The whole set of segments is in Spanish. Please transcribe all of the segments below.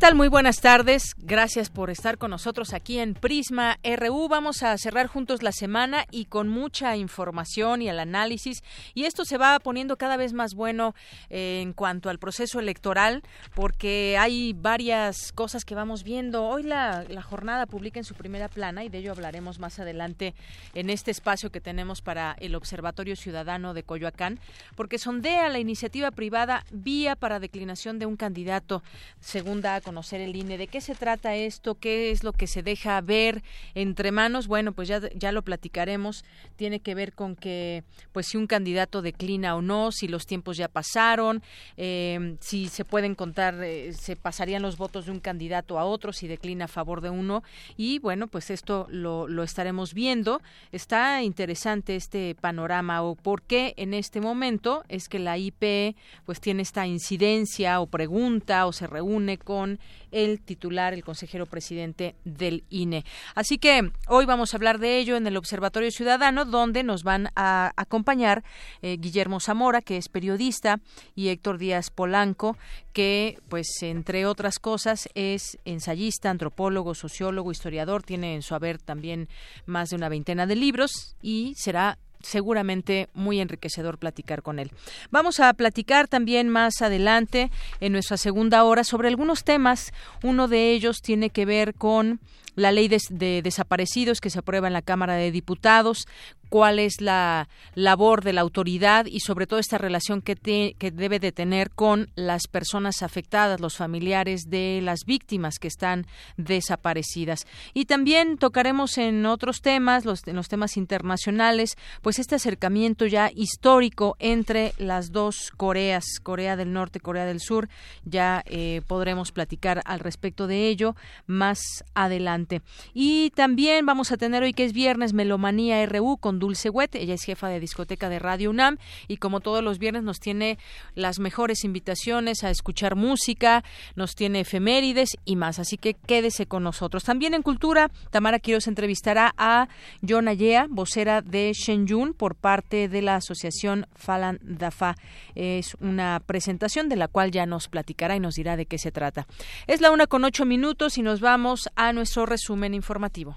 Tal? Muy buenas tardes. Gracias por estar con nosotros aquí en Prisma RU. Vamos a cerrar juntos la semana y con mucha información y el análisis. Y esto se va poniendo cada vez más bueno eh, en cuanto al proceso electoral, porque hay varias cosas que vamos viendo. Hoy la, jornada publica en su primera plana y de ello hablaremos más adelante en este espacio que tenemos para el Observatorio Ciudadano de Coyoacán, porque sondea la iniciativa privada vía para declinación de un candidato, segunda conocer el INE. ¿De qué se trata esto? ¿Qué es lo que se deja ver entre manos? Bueno, pues ya, ya lo platicaremos. Tiene que ver con que, pues si un candidato declina o no, si los tiempos ya pasaron, eh, si se pueden contar, eh, se pasarían los votos de un candidato a otro, si declina a favor de uno. Y bueno, pues esto lo, lo estaremos viendo. Está interesante este panorama o por qué en este momento es que la IP pues tiene esta incidencia o pregunta o se reúne con el titular, el consejero presidente del INE. Así que hoy vamos a hablar de ello en el Observatorio Ciudadano, donde nos van a acompañar eh, Guillermo Zamora, que es periodista, y Héctor Díaz Polanco, que, pues, entre otras cosas, es ensayista, antropólogo, sociólogo, historiador, tiene en su haber también más de una veintena de libros y será seguramente muy enriquecedor platicar con él. Vamos a platicar también más adelante en nuestra segunda hora sobre algunos temas. Uno de ellos tiene que ver con la ley de, desaparecidos que se aprueba en la Cámara de Diputados, cuál es la labor de la autoridad y sobre todo esta relación que, que debe de tener con las personas afectadas, los familiares de las víctimas que están desaparecidas. Y también tocaremos en otros temas, los, en los temas internacionales, pues este acercamiento ya histórico entre las dos Coreas, Corea del Norte, Corea del Sur, ya eh, podremos platicar al respecto de ello más adelante. Y también vamos a tener hoy que es viernes Melomanía RU con Dulce Wet, ella es jefa de discoteca de Radio UNAM y como todos los viernes nos tiene las mejores invitaciones a escuchar música, nos tiene efemérides y más, así que quédese con nosotros. También en Cultura, Tamara Quiroz entrevistará a John Ayea, vocera de Shenyun por parte de la asociación Falan Dafa. Es una presentación de la cual ya nos platicará y nos dirá de qué se trata. Es la una con ocho minutos y nos vamos a nuestro resumen informativo.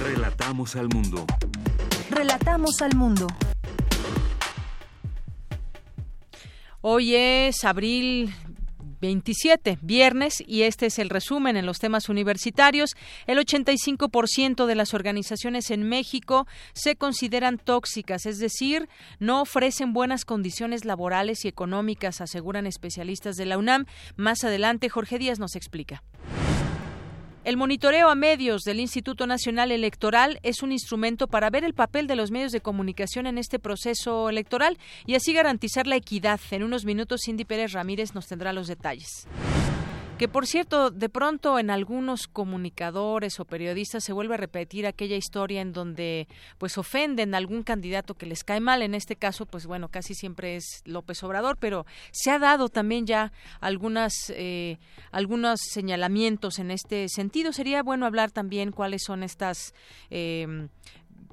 Relatamos al mundo. Relatamos al mundo. Hoy es abril 27, viernes, y este es el resumen en los temas universitarios. El 85% de las organizaciones en México se consideran tóxicas, es decir, no ofrecen buenas condiciones laborales y económicas, aseguran especialistas de la UNAM. Más adelante, Jorge Díaz nos explica. El monitoreo a medios del Instituto Nacional Electoral es un instrumento para ver el papel de los medios de comunicación en este proceso electoral y así garantizar la equidad. En unos minutos, Cindy Pérez Ramírez nos tendrá los detalles. Que por cierto, de pronto en algunos comunicadores o periodistas se vuelve a repetir aquella historia en donde pues ofenden a algún candidato que les cae mal. En este caso, pues bueno, casi siempre es López Obrador, pero se ha dado también ya algunas eh, algunos señalamientos en este sentido. Sería bueno hablar también cuáles son estas eh,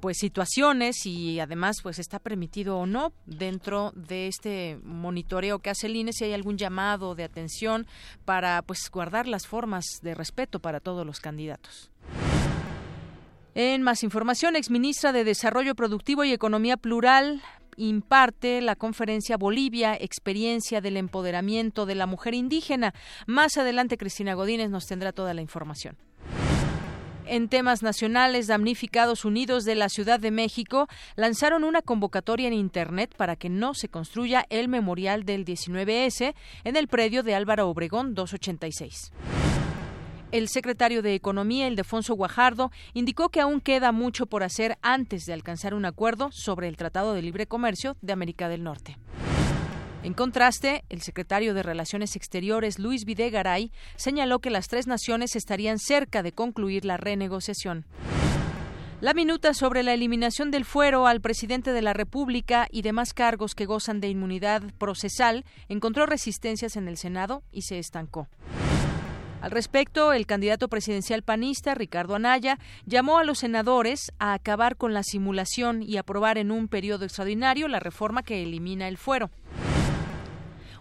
pues situaciones y además pues está permitido o no dentro de este monitoreo que hace el INE si hay algún llamado de atención para pues guardar las formas de respeto para todos los candidatos. En más información, exministra de Desarrollo Productivo y Economía Plural imparte la conferencia Bolivia, experiencia del empoderamiento de la mujer indígena. Más adelante, Cristina Godínez nos tendrá toda la información. En temas nacionales, damnificados unidos de la Ciudad de México lanzaron una convocatoria en Internet para que no se construya el memorial del 19S en el predio de Álvaro Obregón 286. El secretario de Economía, Ildefonso Guajardo, indicó que aún queda mucho por hacer antes de alcanzar un acuerdo sobre el Tratado de Libre Comercio de América del Norte. En contraste, el secretario de Relaciones Exteriores, Luis Videgaray, señaló que las tres naciones estarían cerca de concluir la renegociación. La minuta sobre la eliminación del fuero al presidente de la República y demás cargos que gozan de inmunidad procesal encontró resistencias en el Senado y se estancó. Al respecto, el candidato presidencial panista, Ricardo Anaya, llamó a los senadores a acabar con la simulación y aprobar en un periodo extraordinario la reforma que elimina el fuero.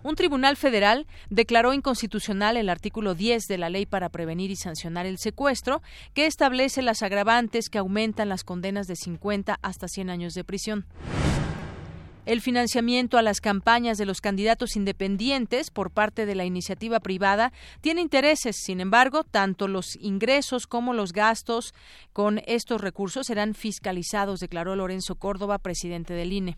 Un tribunal federal declaró inconstitucional el artículo 10 de la Ley para prevenir y sancionar el secuestro, que establece las agravantes que aumentan las condenas de 50 hasta 100 años de prisión. El financiamiento a las campañas de los candidatos independientes por parte de la iniciativa privada tiene intereses. Sin embargo, tanto los ingresos como los gastos con estos recursos serán fiscalizados, declaró Lorenzo Córdoba, presidente del INE.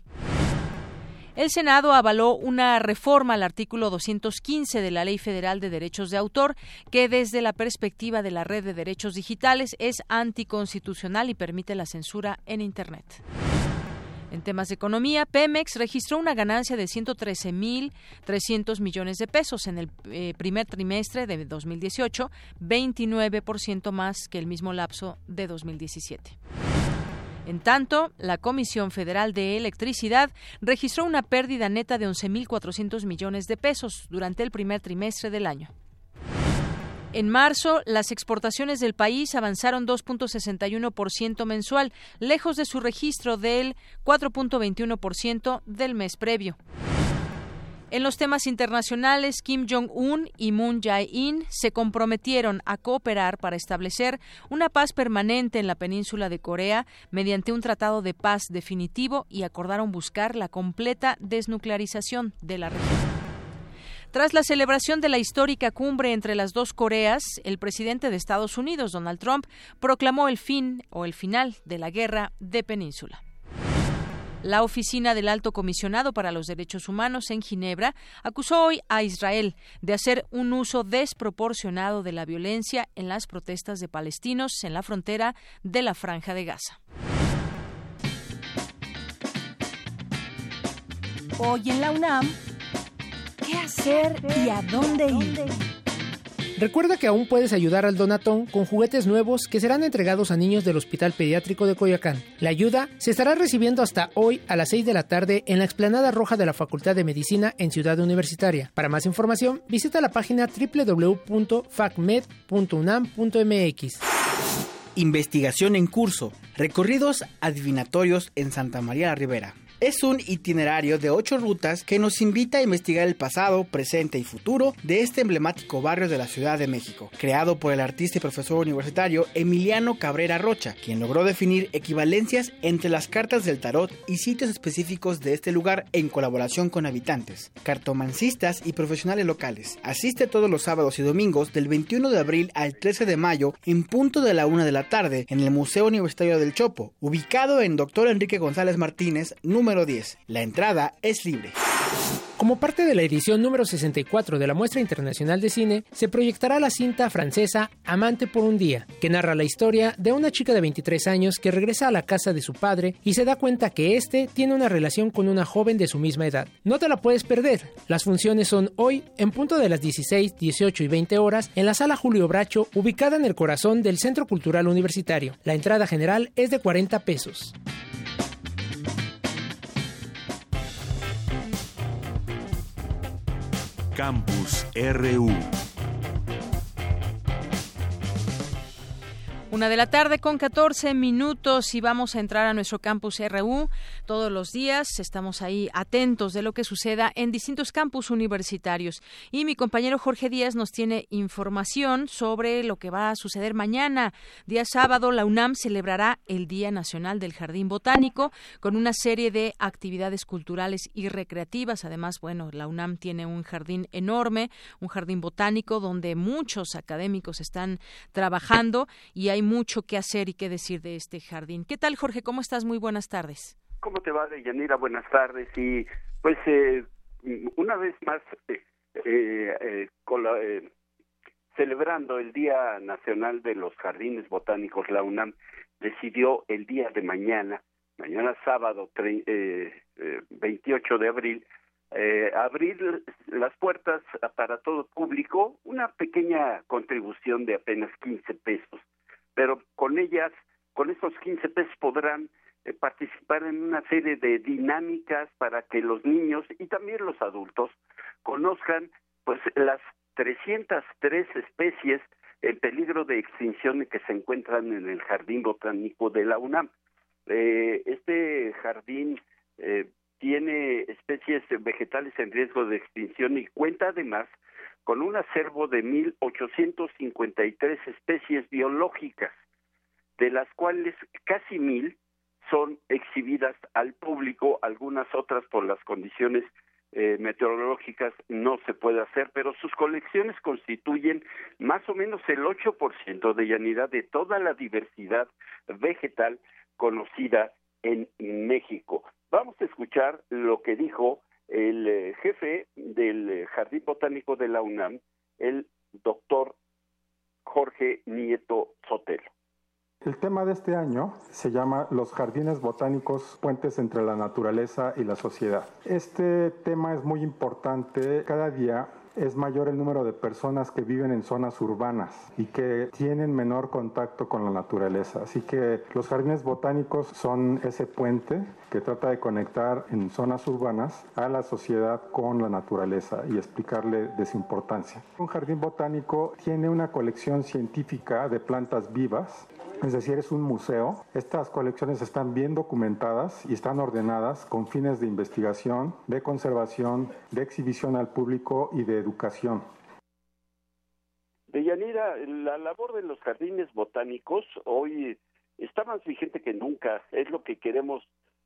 El Senado avaló una reforma al artículo 215 de la Ley Federal de Derechos de Autor, que desde la perspectiva de la Red de Derechos Digitales es anticonstitucional y permite la censura en Internet. En temas de economía, Pemex registró una ganancia de 113.300 millones de pesos en el eh, primer trimestre de 2018, 29% más que el mismo lapso de 2017. En tanto, la Comisión Federal de Electricidad registró una pérdida neta de 11.400 millones de pesos durante el primer trimestre del año. En marzo, las exportaciones del país avanzaron 2.61% mensual, lejos de su registro del 4.21% del mes previo. En los temas internacionales, Kim Jong-un y Moon Jae-in se comprometieron a cooperar para establecer una paz permanente en la península de Corea mediante un tratado de paz definitivo y acordaron buscar la completa desnuclearización de la región. Tras la celebración de la histórica cumbre entre las dos Coreas, el presidente de Estados Unidos, Donald Trump, proclamó el fin o el final de la guerra de península. La Oficina del Alto Comisionado para los Derechos Humanos en Ginebra acusó hoy a Israel de hacer un uso desproporcionado de la violencia en las protestas de palestinos en la frontera de la Franja de Gaza. Hoy en la UNAM, ¿qué hacer y a dónde ir? Recuerda que aún puedes ayudar al Donatón con juguetes nuevos que serán entregados a niños del Hospital Pediátrico de Coyoacán. La ayuda se estará recibiendo hasta hoy a las 6 de la tarde en la explanada roja de la Facultad de Medicina en Ciudad Universitaria. Para más información, visita la página www.facmed.unam.mx. Investigación en curso. Recorridos adivinatorios en Santa María la Ribera. Es un itinerario de ocho rutas que nos invita a investigar el pasado, presente y futuro de este emblemático barrio de la Ciudad de México, creado por el artista y profesor universitario Emiliano Cabrera Rocha, quien logró definir equivalencias entre las cartas del tarot y sitios específicos de este lugar en colaboración con habitantes, cartomancistas y profesionales locales. Asiste todos los sábados y domingos del 21 de abril al 13 de mayo en punto de la una de la tarde en el Museo Universitario del Chopo, ubicado en Dr. Enrique González Martínez, número 10. La entrada es libre. Como parte de la edición número 64 de la Muestra Internacional de Cine, se proyectará la cinta francesa Amante por un día, que narra la historia de una chica de 23 años que regresa a la casa de su padre y se da cuenta que éste tiene una relación con una joven de su misma edad. No te la puedes perder. Las funciones son hoy en punto de las 16, 18 y 20 horas en la sala Julio Bracho, ubicada en el corazón del Centro Cultural Universitario. La entrada general es de 40 pesos. Campus RU. Una de la tarde con 14 minutos y vamos a entrar a nuestro campus RU todos los días. Estamos ahí atentos de lo que suceda en distintos campus universitarios. Y mi compañero Jorge Díaz nos tiene información sobre lo que va a suceder mañana. Día sábado, la UNAM celebrará el Día Nacional del Jardín Botánico con una serie de actividades culturales y recreativas. Además, bueno, la UNAM tiene un jardín enorme, un jardín botánico donde muchos académicos están trabajando y hay mucho que hacer y que decir de este jardín. ¿Qué tal, Jorge? ¿Cómo estás? Muy buenas tardes. ¿Cómo te va, Deyanira? Buenas tardes. Y pues eh, una vez más, eh, eh, celebrando el Día Nacional de los Jardines Botánicos, la UNAM decidió el día de mañana, mañana sábado 28 de abril, eh, abrir las puertas para todo público, una pequeña contribución de apenas 15 pesos, pero con ellas, con esos 15 pesos podrán eh, participar en una serie de dinámicas para que los niños y también los adultos conozcan pues las 303 especies en peligro de extinción que se encuentran en el Jardín Botánico de la UNAM. Eh, este jardín eh, tiene especies vegetales en riesgo de extinción y cuenta además con un acervo de 1.853 especies biológicas, de las cuales casi mil son exhibidas al público, algunas otras por las condiciones eh, meteorológicas no se puede hacer, pero sus colecciones constituyen más o menos el 8% de llanidad de toda la diversidad vegetal conocida en México. Vamos a escuchar lo que dijo el eh, jefe del eh, Jardín Botánico de la UNAM, el doctor Jorge Nieto Sotelo. El tema de este año se llama Los jardines botánicos, puentes entre la naturaleza y la sociedad. Este tema es muy importante. Cada día es mayor el número de personas que viven en zonas urbanas y que tienen menor contacto con la naturaleza. Así que los jardines botánicos son ese puente que trata de conectar en zonas urbanas a la sociedad con la naturaleza y explicarle de su importancia. Un jardín botánico tiene una colección científica de plantas vivas es decir, es un museo. Estas colecciones están bien documentadas y están ordenadas con fines de investigación, de conservación, de exhibición al público y de educación. Deyanira, la labor de los jardines botánicos hoy está más vigente que nunca. Es lo que queremos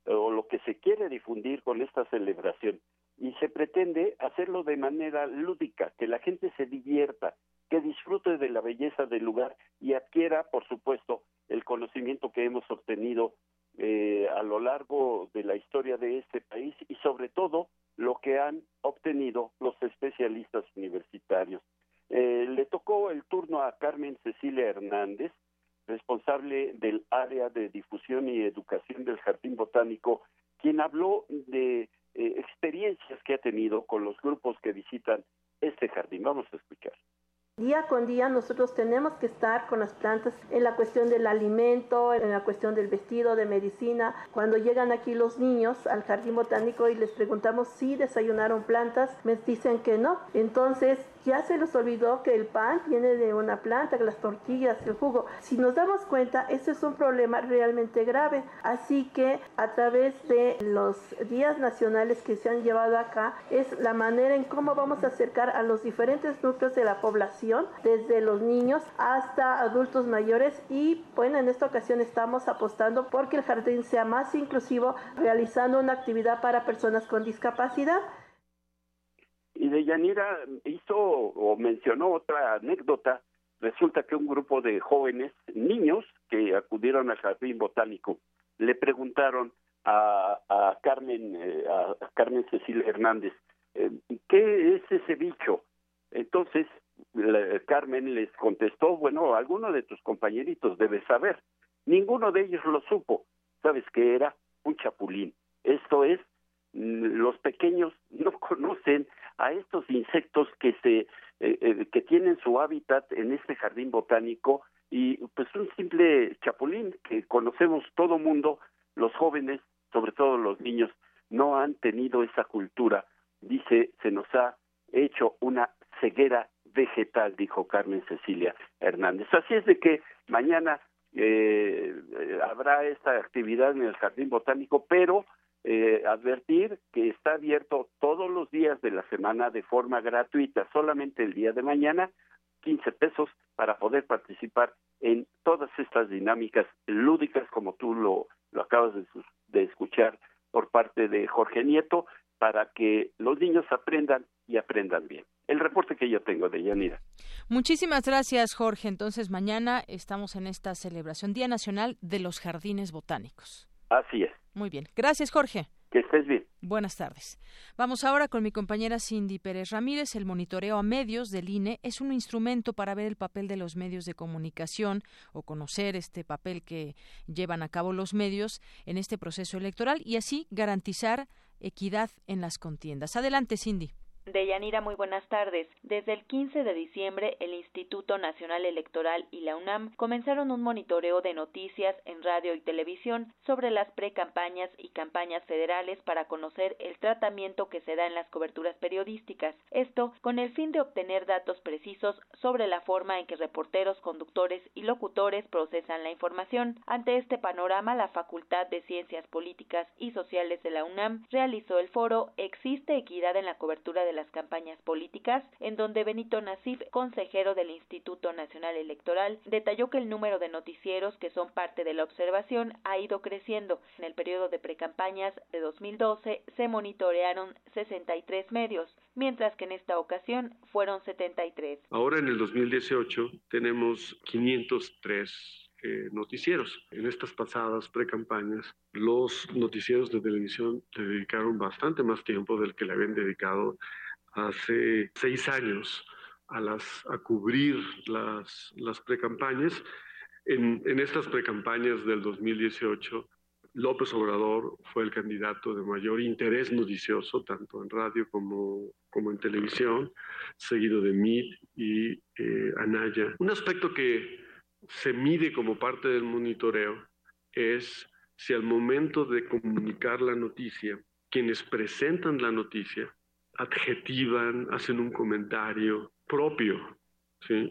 o lo que se quiere difundir con esta celebración. Y se pretende hacerlo de manera lúdica, que la gente se divierta, que disfrute de la belleza del lugar y adquiera, por supuesto, el conocimiento que hemos obtenido eh, a lo largo de la historia de este país y sobre todo lo que han obtenido los especialistas universitarios. Eh, le tocó el turno a Carmen Cecilia Hernández, responsable del área de difusión y educación del Jardín Botánico, quien habló de eh, experiencias que ha tenido con los grupos que visitan este jardín. Vamos a escuchar. Día con día nosotros tenemos que estar con las plantas en la cuestión del alimento, en la cuestión del vestido, de medicina. Cuando llegan aquí los niños al jardín botánico y les preguntamos si desayunaron plantas, me dicen que no. Entonces ya se les olvidó que el pan viene de una planta, que las tortillas, el jugo. Si nos damos cuenta, ese es un problema realmente grave. Así que a través de los días nacionales que se han llevado acá, es la manera en cómo vamos a acercar a los diferentes núcleos de la población, desde los niños hasta adultos mayores. Y bueno, en esta ocasión estamos apostando porque el jardín sea más inclusivo, realizando una actividad para personas con discapacidad. Y de Yanira hizo o mencionó otra anécdota. Resulta que un grupo de jóvenes, niños, que acudieron al jardín botánico, le preguntaron a, a Carmen, eh, a, Carmen Cecilia Hernández, eh, ¿qué es ese bicho? Entonces, Carmen les contestó, bueno, alguno de tus compañeritos debe saber. Ninguno de ellos lo supo. ¿Sabes qué era? Un chapulín. Esto es, mm, los pequeños no conocen a estos insectos que se eh, eh, que tienen su hábitat en este jardín botánico y pues un simple chapulín que conocemos todo mundo, los jóvenes, sobre todo los niños, no han tenido esa cultura. Dice, se nos ha hecho una ceguera vegetal, dijo Carmen Cecilia Hernández. Así es de que mañana eh, habrá esta actividad en el Jardín Botánico, pero eh, advertir que está abierto todos los días de la semana de forma gratuita, solamente el día de mañana, 15 pesos para poder participar en todas estas dinámicas lúdicas, como tú lo, lo acabas de, de escuchar por parte de Jorge Nieto, para que los niños aprendan y aprendan bien. el reporte que yo tengo de Yanira. Muchísimas gracias, Jorge. Entonces, mañana estamos en esta celebración Día Nacional de los Jardines Botánicos. Así es. Muy bien. Gracias, Jorge. Que estés bien. Buenas tardes. Vamos ahora con mi compañera Cindy Pérez Ramírez. El monitoreo a medios del INE es un instrumento para ver el papel de los medios de comunicación o conocer este papel que llevan a cabo los medios en este proceso electoral y así garantizar equidad en las contiendas. Adelante, Cindy. Deyanira, muy buenas tardes. Desde el 15 de diciembre, el Instituto Nacional Electoral y la UNAM comenzaron un monitoreo de noticias en radio y televisión sobre las precampañas y campañas federales para conocer el tratamiento que se da en las coberturas periodísticas. Esto con el fin de obtener datos precisos sobre la forma en que reporteros, conductores y locutores procesan la información. Ante este panorama, la Facultad de Ciencias Políticas y Sociales de la UNAM realizó el foro Existe equidad en la cobertura de las campañas políticas, en donde Benito Nasif, consejero del Instituto Nacional Electoral, detalló que el número de noticieros que son parte de la observación ha ido creciendo. En el periodo de precampañas de 2012 se monitorearon 63 medios, mientras que en esta ocasión fueron 73. Ahora en el 2018 tenemos 503 eh, noticieros. En estas pasadas precampañas, los noticieros de televisión le dedicaron bastante más tiempo del que le habían dedicado hace seis años a, las, a cubrir las, las precampañas. En, en estas precampañas del 2018, López Obrador fue el candidato de mayor interés noticioso, tanto en radio como, como en televisión, seguido de Mid y eh, Anaya. Un aspecto que se mide como parte del monitoreo es si al momento de comunicar la noticia, quienes presentan la noticia adjetivan, hacen un comentario propio,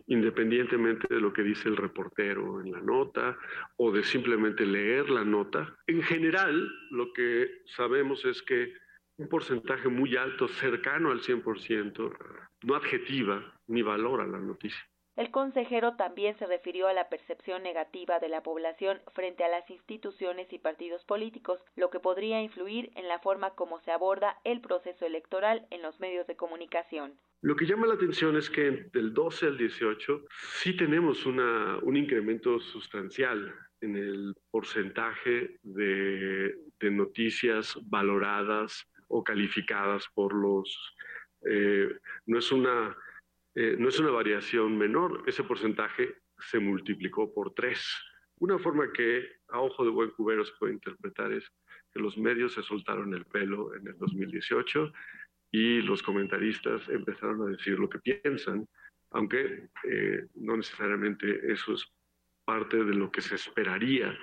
independientemente de lo que dice el reportero en la nota o de simplemente leer la nota. En general, lo que sabemos es que un porcentaje muy alto, cercano al 100%, no adjetiva ni valora la noticia. El consejero también se refirió a la percepción negativa de la población frente a las instituciones y partidos políticos, lo que podría influir en la forma como se aborda el proceso electoral en los medios de comunicación. Lo que llama la atención es que del 12 al 18 sí tenemos una, un incremento sustancial en el porcentaje de, noticias valoradas o calificadas por los... Eh, no es una eh, no es una variación menor, ese porcentaje se multiplicó por tres. Una forma que a ojo de buen cubero se puede interpretar es que los medios se soltaron el pelo en el 2018 y los comentaristas empezaron a decir lo que piensan, aunque eh, no necesariamente eso es parte de lo que se esperaría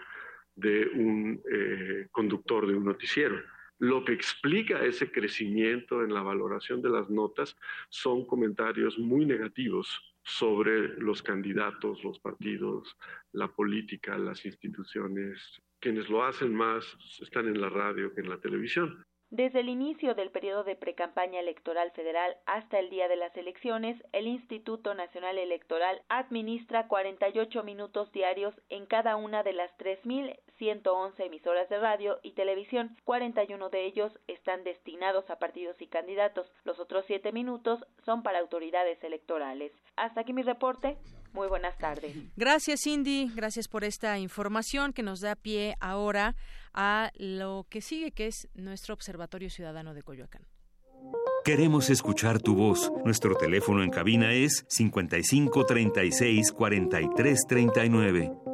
de un eh, conductor de un noticiero. Lo que explica ese crecimiento en la valoración de las notas son comentarios muy negativos sobre los candidatos, los partidos, la política, las instituciones. Quienes lo hacen más están en la radio que en la televisión. Desde el inicio del periodo de precampaña electoral federal hasta el día de las elecciones, el Instituto Nacional Electoral administra 48 minutos diarios en cada una de las 3.111 emisoras de radio y televisión. 41 de ellos están destinados a partidos y candidatos. Los otros 7 minutos son para autoridades electorales. Hasta aquí mi reporte. Muy buenas tardes. Gracias, Cindy. Gracias por esta información que nos da pie ahora a lo que sigue, que es nuestro Observatorio Ciudadano de Coyoacán. Queremos escuchar tu voz. Nuestro teléfono en cabina es 55 36 43 39.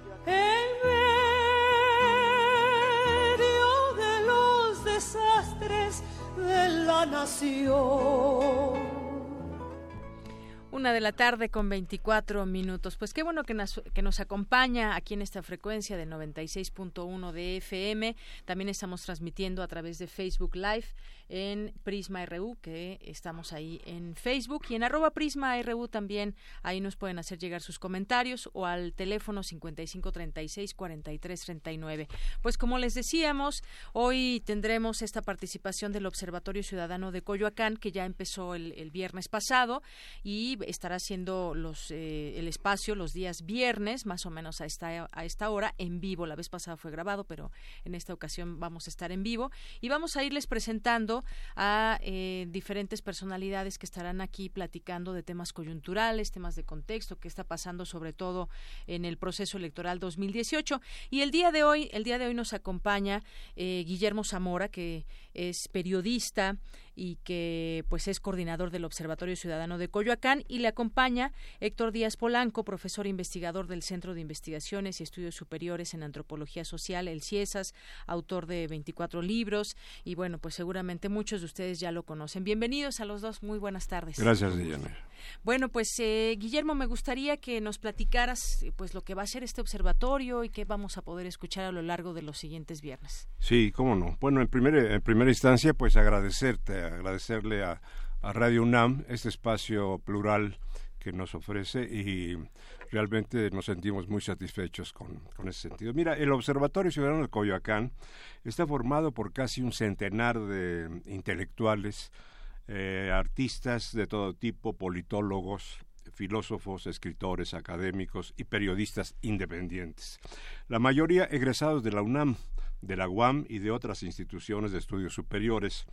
La nación. Una de la tarde con 24 minutos. Pues qué bueno que nos, que nos acompaña aquí en esta frecuencia de 96.1 de FM. También estamos transmitiendo a través de Facebook Live en Prisma RU, que estamos ahí en Facebook y en arroba Prisma RU también. Ahí nos pueden hacer llegar sus comentarios o al teléfono 5536 4339. Pues como les decíamos, hoy tendremos esta participación del Observatorio Ciudadano de Coyoacán, que ya empezó el, viernes pasado y estará haciendo los, eh, el espacio los días viernes, más o menos a esta, a esta hora, en vivo. La vez pasada fue grabado, pero en esta ocasión vamos a estar en vivo y vamos a irles presentando a eh, diferentes personalidades que estarán aquí platicando de temas coyunturales, temas de contexto, qué está pasando sobre todo en el proceso electoral 2018. Y el día de hoy, el día de hoy nos acompaña eh, Guillermo Zamora, que es periodista y que pues es coordinador del Observatorio Ciudadano de Coyoacán y le acompaña Héctor Díaz Polanco, profesor investigador del Centro de Investigaciones y Estudios Superiores en Antropología Social, el CIESAS, autor de 24 libros y bueno, pues seguramente muchos de ustedes ya lo conocen. Bienvenidos a los dos, muy buenas tardes. Gracias, Diana. Bueno, pues eh, Guillermo, me gustaría que nos platicaras pues lo que va a ser este observatorio y qué vamos a poder escuchar a lo largo de los siguientes viernes. Sí, cómo no. Bueno, en, primer, en primera instancia, pues agradecerte, agradecerle a, Radio UNAM este espacio plural que nos ofrece y realmente nos sentimos muy satisfechos con, con, ese sentido. Mira, el Observatorio Ciudadano de Coyoacán está formado por casi un centenar de intelectuales, eh, artistas de todo tipo, politólogos, filósofos, escritores, académicos y periodistas independientes. La mayoría egresados de la UNAM, de la UAM y de otras instituciones de estudios superiores.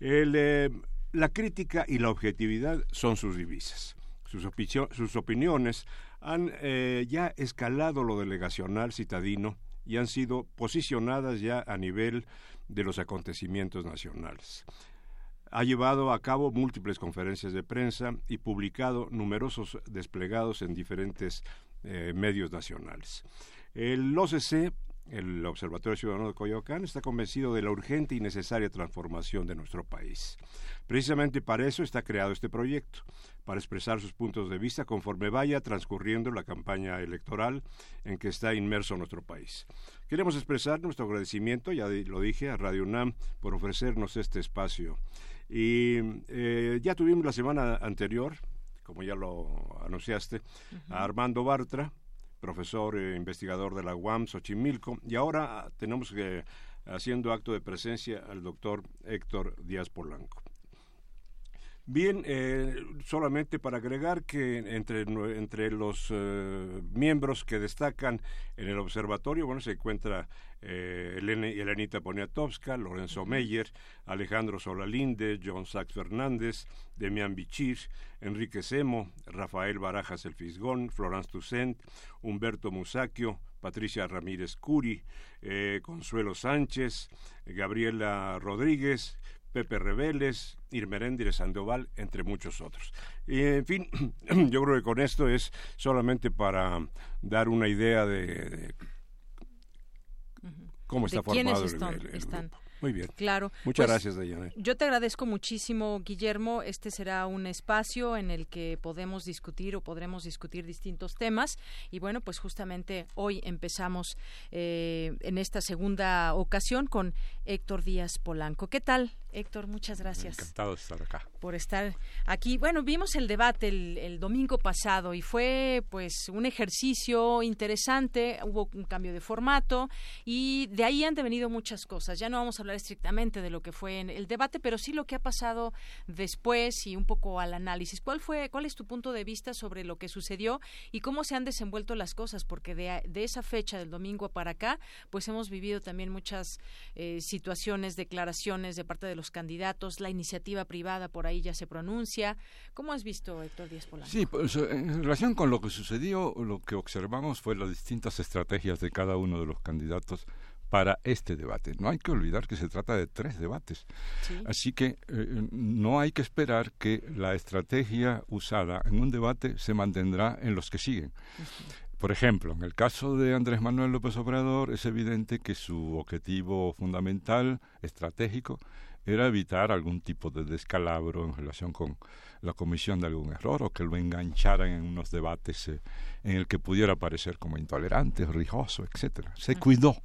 Eh, la crítica y la objetividad son sus divisas. Sus, sus opiniones han eh, ya escalado lo delegacional citadino y han sido posicionadas ya a nivel de los acontecimientos nacionales. Ha llevado a cabo múltiples conferencias de prensa y publicado numerosos desplegados en diferentes eh, medios nacionales. El OCC, el Observatorio Ciudadano de Coyoacán, está convencido de la urgente y necesaria transformación de nuestro país. Precisamente para eso está creado este proyecto, para expresar sus puntos de vista conforme vaya transcurriendo la campaña electoral en que está inmerso nuestro país. Queremos expresar nuestro agradecimiento, ya lo dije, a Radio UNAM por ofrecernos este espacio y eh, ya tuvimos la semana anterior, como ya lo anunciaste, a Armando Bartra, profesor e investigador de la UAM Xochimilco, y ahora tenemos que, haciendo acto de presencia al doctor Héctor Díaz Polanco. Bien, eh, solamente para agregar que entre, entre los eh, miembros que destacan en el observatorio, bueno, se encuentra eh, Elenita Poniatowska, Lorenzo Meyer, Alejandro Solalinde, John Sachs Fernández, Demian Bichir, Enrique Semo, Rafael Barajas El Fisgón, Florence Toussaint, Humberto Musacchio, Patricia Ramírez Curi, eh, Consuelo Sánchez, Gabriela Rodríguez, Pepe Rebeles, Irmeréndire Sandoval, entre muchos otros. Y, en fin, yo creo que con esto es solamente para dar una idea de, cómo está formado el, muy bien. Claro. Muchas pues, gracias, Dayana. Yo te agradezco muchísimo, Guillermo. Este será un espacio en el que podemos discutir o podremos discutir distintos temas. Y bueno, pues justamente hoy empezamos eh, en esta segunda ocasión con Héctor Díaz Polanco. ¿Qué tal, Héctor? Muchas gracias. Encantado de estar acá. Por estar aquí. Bueno, vimos el debate el, el domingo pasado y fue pues un ejercicio interesante. Hubo un cambio de formato y de ahí han devenido muchas cosas. Ya no vamos a hablar estrictamente de lo que fue en el debate, pero sí lo que ha pasado después y un poco al análisis. ¿Cuál fue, cuál es tu punto de vista sobre lo que sucedió y cómo se han desenvuelto las cosas? Porque de, esa fecha del domingo para acá, pues hemos vivido también muchas eh, situaciones, declaraciones de parte de los candidatos, la iniciativa privada por ahí ya se pronuncia. ¿Cómo has visto, Héctor Díaz Polanco? Sí, pues, en relación con lo que sucedió, lo que observamos fue las distintas estrategias de cada uno de los candidatos para este debate. No hay que olvidar que se trata de tres debates. Así que eh, no hay que esperar que la estrategia usada en un debate se mantendrá en los que siguen. Por ejemplo, en el caso de Andrés Manuel López Obrador, es evidente que su objetivo fundamental, estratégico, era evitar algún tipo de descalabro en relación con la comisión de algún error o que lo engancharan en unos debates eh, en el que pudiera parecer como intolerante, rijoso, etcétera. Se cuidó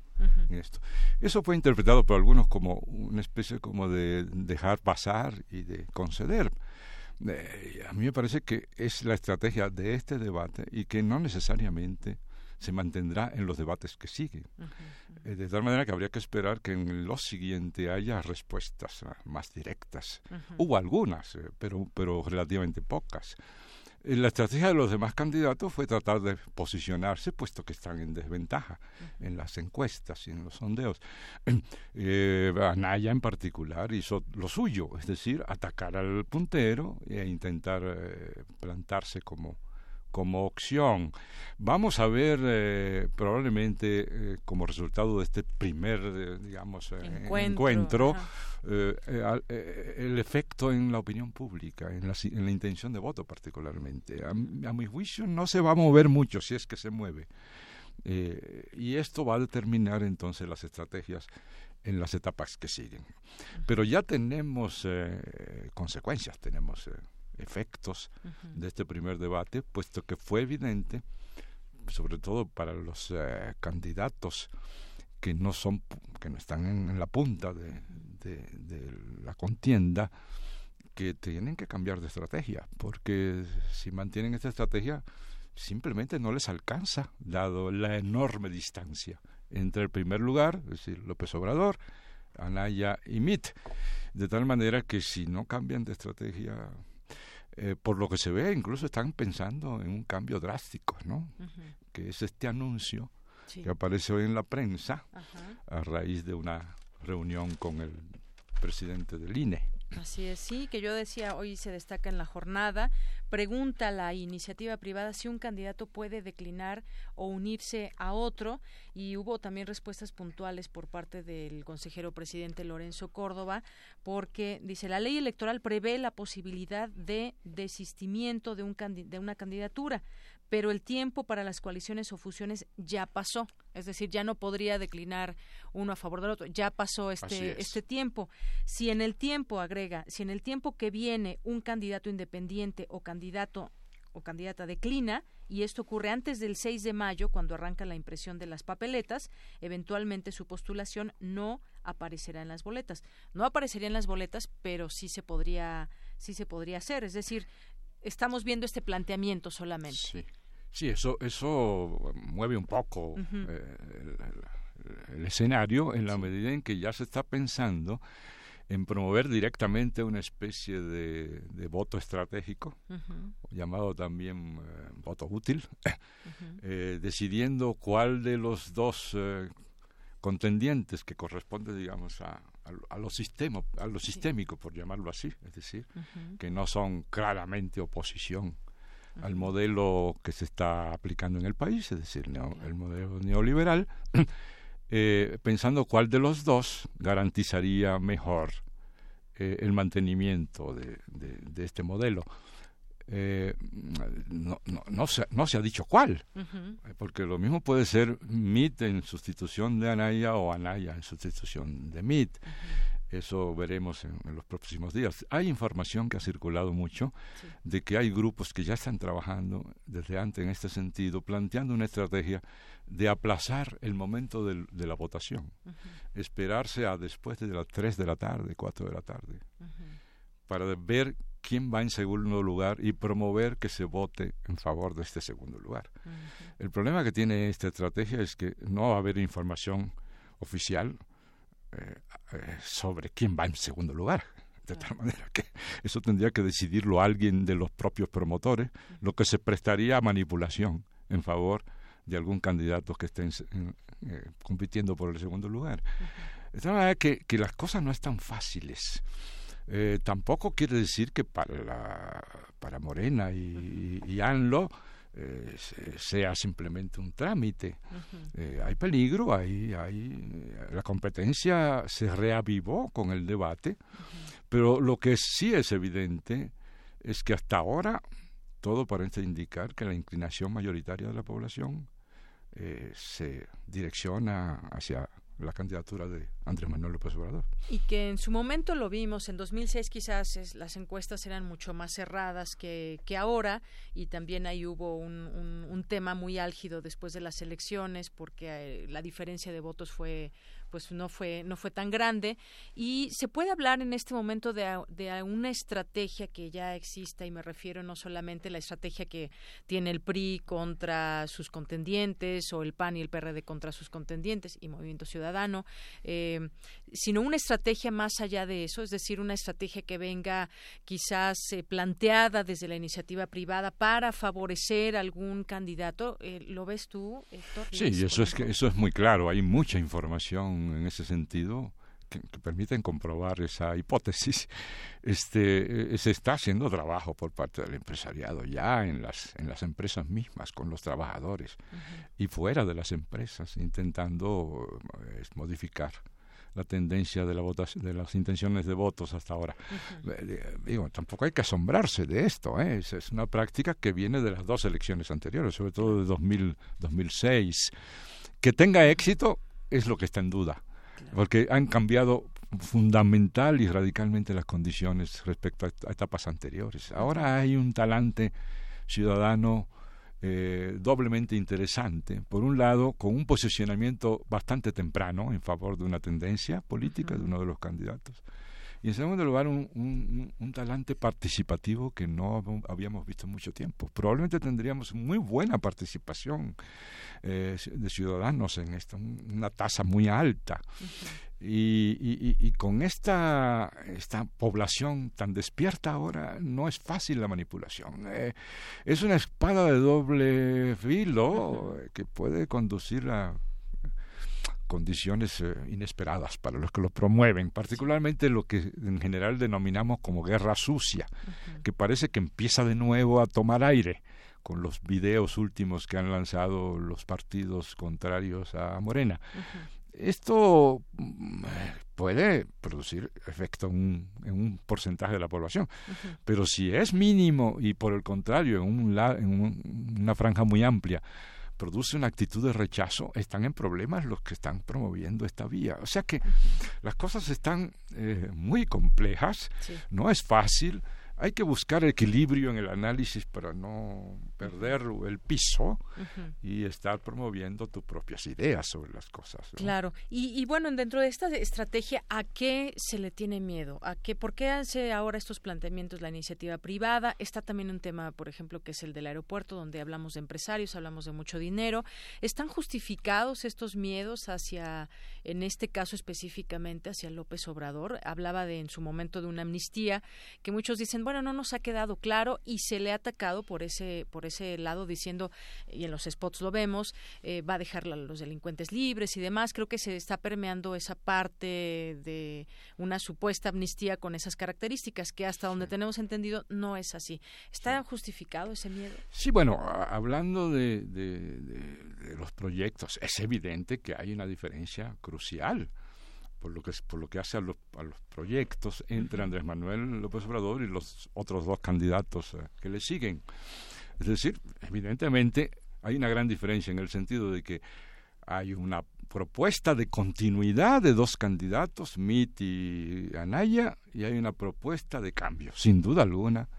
en esto. Eso fue interpretado por algunos como una especie como de dejar pasar y de conceder. Eh, a mí me parece que es la estrategia de este debate y que no necesariamente se mantendrá en los debates que siguen. Eh, de tal manera que habría que esperar que en lo siguiente haya respuestas ah, más directas. Hubo algunas, eh, pero, pero relativamente pocas. Eh, la estrategia de los demás candidatos fue tratar de posicionarse, puesto que están en desventaja en las encuestas y en los sondeos. Eh, Anaya en particular hizo lo suyo, es decir, atacar al puntero e intentar eh, plantarse como como opción. Vamos a ver eh, probablemente eh, como resultado de este primer, eh, digamos, encuentro, el efecto en la opinión pública, en la, en la intención de voto particularmente. A, mi juicio no se va a mover mucho si es que se mueve. y esto va a determinar entonces las estrategias en las etapas que siguen. Pero ya tenemos consecuencias, tenemos efectos de este primer debate, puesto que fue evidente, sobre todo para los eh, candidatos que no son que no están en, la punta de, la contienda, que tienen que cambiar de estrategia, porque si mantienen esta estrategia simplemente no les alcanza, dado la enorme distancia entre el primer lugar, es decir, López Obrador, Anaya y Mitt, de tal manera que si no cambian de estrategia eh, por lo que se ve, incluso están pensando en un cambio drástico, ¿no? Que es este anuncio que aparece hoy en la prensa a raíz de una reunión con el presidente del INE. Así es, sí, que yo decía, hoy se destaca en la jornada, pregunta la iniciativa privada si un candidato puede declinar o unirse a otro y hubo también respuestas puntuales por parte del consejero presidente Lorenzo Córdoba porque dice la ley electoral prevé la posibilidad de desistimiento de, un de una candidatura, pero el tiempo para las coaliciones o fusiones ya pasó, es decir, ya no podría declinar uno a favor del otro, ya pasó este este tiempo. Si en el tiempo agrega, si en el tiempo que viene un candidato independiente o candidato o candidata declina, y esto ocurre antes del 6 de mayo, cuando arranca la impresión de las papeletas, eventualmente su postulación no aparecerá en las boletas. No aparecería en las boletas, pero sí se podría, sí se podría hacer. Es decir, estamos viendo este planteamiento solamente. Sí. Sí, eso, eso mueve un poco eh, el, escenario en la medida en que ya se está pensando en promover directamente una especie de, voto estratégico, llamado también eh, voto útil, eh, decidiendo cuál de los dos contendientes que corresponde, digamos, a, a, lo, sistema, a lo sistémico, por llamarlo así, es decir, que no son claramente oposición al modelo que se está aplicando en el país, es decir, el modelo neoliberal, eh, pensando cuál de los dos garantizaría mejor eh, el mantenimiento de, de, este modelo. Eh, no, no, no, se, no se ha dicho cuál, porque lo mismo puede ser MIT en sustitución de Anaya o Anaya en sustitución de MIT. Eso veremos en, los próximos días. Hay información que ha circulado mucho de que hay grupos que ya están trabajando desde antes en este sentido, planteando una estrategia de aplazar el momento de la votación, esperarse a después de las 3 de la tarde, 4 de la tarde, para ver quién va en segundo lugar y promover que se vote en favor de este segundo lugar. El problema que tiene esta estrategia es que no va a haber información oficial, eh, eh, sobre quién va en segundo lugar. De tal manera que eso tendría que decidirlo alguien de los propios promotores, lo que se prestaría a manipulación en favor de algún candidato que esté eh, compitiendo por el segundo lugar. De tal manera que, que las cosas no están fáciles. tampoco quiere decir que para, la, para Morena y, y ANLO eh, sea simplemente un trámite. Eh, hay peligro, hay, hay, eh, la competencia se reavivó con el debate, pero lo que sí es evidente es que hasta ahora todo parece indicar que la inclinación mayoritaria de la población se direcciona hacia la candidatura de Andrés Manuel López Obrador. Y que en su momento lo vimos, en 2006 quizás las encuestas eran mucho más cerradas que, que ahora y también ahí hubo un, un, un, tema muy álgido después de las elecciones porque eh, la diferencia de votos fue pues no fue no fue tan grande. Y se puede hablar en este momento de, de una estrategia que ya exista y me refiero no solamente a la estrategia que tiene el PRI contra sus contendientes o el PAN y el PRD contra sus contendientes y Movimiento Ciudadano eh, sino una estrategia más allá de eso es decir una estrategia que venga quizás eh, planteada desde la iniciativa privada para favorecer algún candidato eh, lo ves tú Héctor? sí eso es que eso es muy claro hay mucha información en ese sentido que, que, permiten comprobar esa hipótesis. Este, eh, se está haciendo trabajo por parte del empresariado ya en las, en las empresas mismas, con los trabajadores uh -huh. y fuera de las empresas, intentando eh, modificar la tendencia de, la votación, de las intenciones de votos hasta ahora. Uh -huh. Digo, tampoco hay que asombrarse de esto, ¿eh? es, es, una práctica que viene de las dos elecciones anteriores, sobre todo de 2000, 2006. Que tenga éxito es lo que está en duda, claro. porque han cambiado fundamental y radicalmente las condiciones respecto a, etapas anteriores. Ahora hay un talante ciudadano eh, doblemente interesante. Por un lado, con un posicionamiento bastante temprano en favor de una tendencia política uh -huh. de uno de los candidatos. Y en segundo lugar, un, un, un, talante participativo que no habíamos visto en mucho tiempo. Probablemente tendríamos muy buena participación eh, de ciudadanos en esto, una tasa muy alta. Uh -huh. Y, y, y, con esta, esta población tan despierta ahora no es fácil la manipulación. Eh, es una espada de doble filo que puede conducir a condiciones eh, inesperadas para los que lo promueven, particularmente lo que en general denominamos como guerra sucia, uh -huh. que parece que empieza de nuevo a tomar aire con los videos últimos que han lanzado los partidos contrarios a Morena. Uh -huh esto mm, puede producir efecto en un, en un porcentaje de la población, uh -huh. pero si es mínimo y por el contrario en, un, en un, una franja muy amplia produce una actitud de rechazo, están en problemas los que están promoviendo esta vía. O sea que las cosas están eh, muy complejas, sí. no es fácil, hay que buscar equilibrio en el análisis para no perder el piso uh -huh. y estar promoviendo tus propias ideas sobre las cosas. ¿no? Claro. Y, y, bueno, dentro de esta estrategia, ¿a qué se le tiene miedo? ¿A qué, ¿Por qué hace ahora estos planteamientos la iniciativa privada? Está también un tema, por ejemplo, que es el del aeropuerto, donde hablamos de empresarios, hablamos de mucho dinero. ¿Están justificados estos miedos hacia, en este caso específicamente, hacia López Obrador? Hablaba de en su momento de una amnistía, que muchos dicen, bueno, no nos ha quedado claro y se le ha atacado por ese, por ese lado diciendo, y en los spots lo vemos, eh, va a dejar a los delincuentes libres y demás. Creo que se está permeando esa parte de una supuesta amnistía con esas características que hasta donde sí. tenemos entendido no es así. ¿Está sí. justificado ese miedo? Sí, bueno, hablando de, de, de, de los proyectos, es evidente que hay una diferencia crucial por lo que por lo que hace a los, a los proyectos entre Andrés Manuel López Obrador y los otros dos candidatos uh, que le siguen. Es decir, evidentemente hay una gran diferencia en el sentido de que hay una propuesta de continuidad de dos candidatos, Mit y Anaya, y hay una propuesta de cambio, sin duda alguna,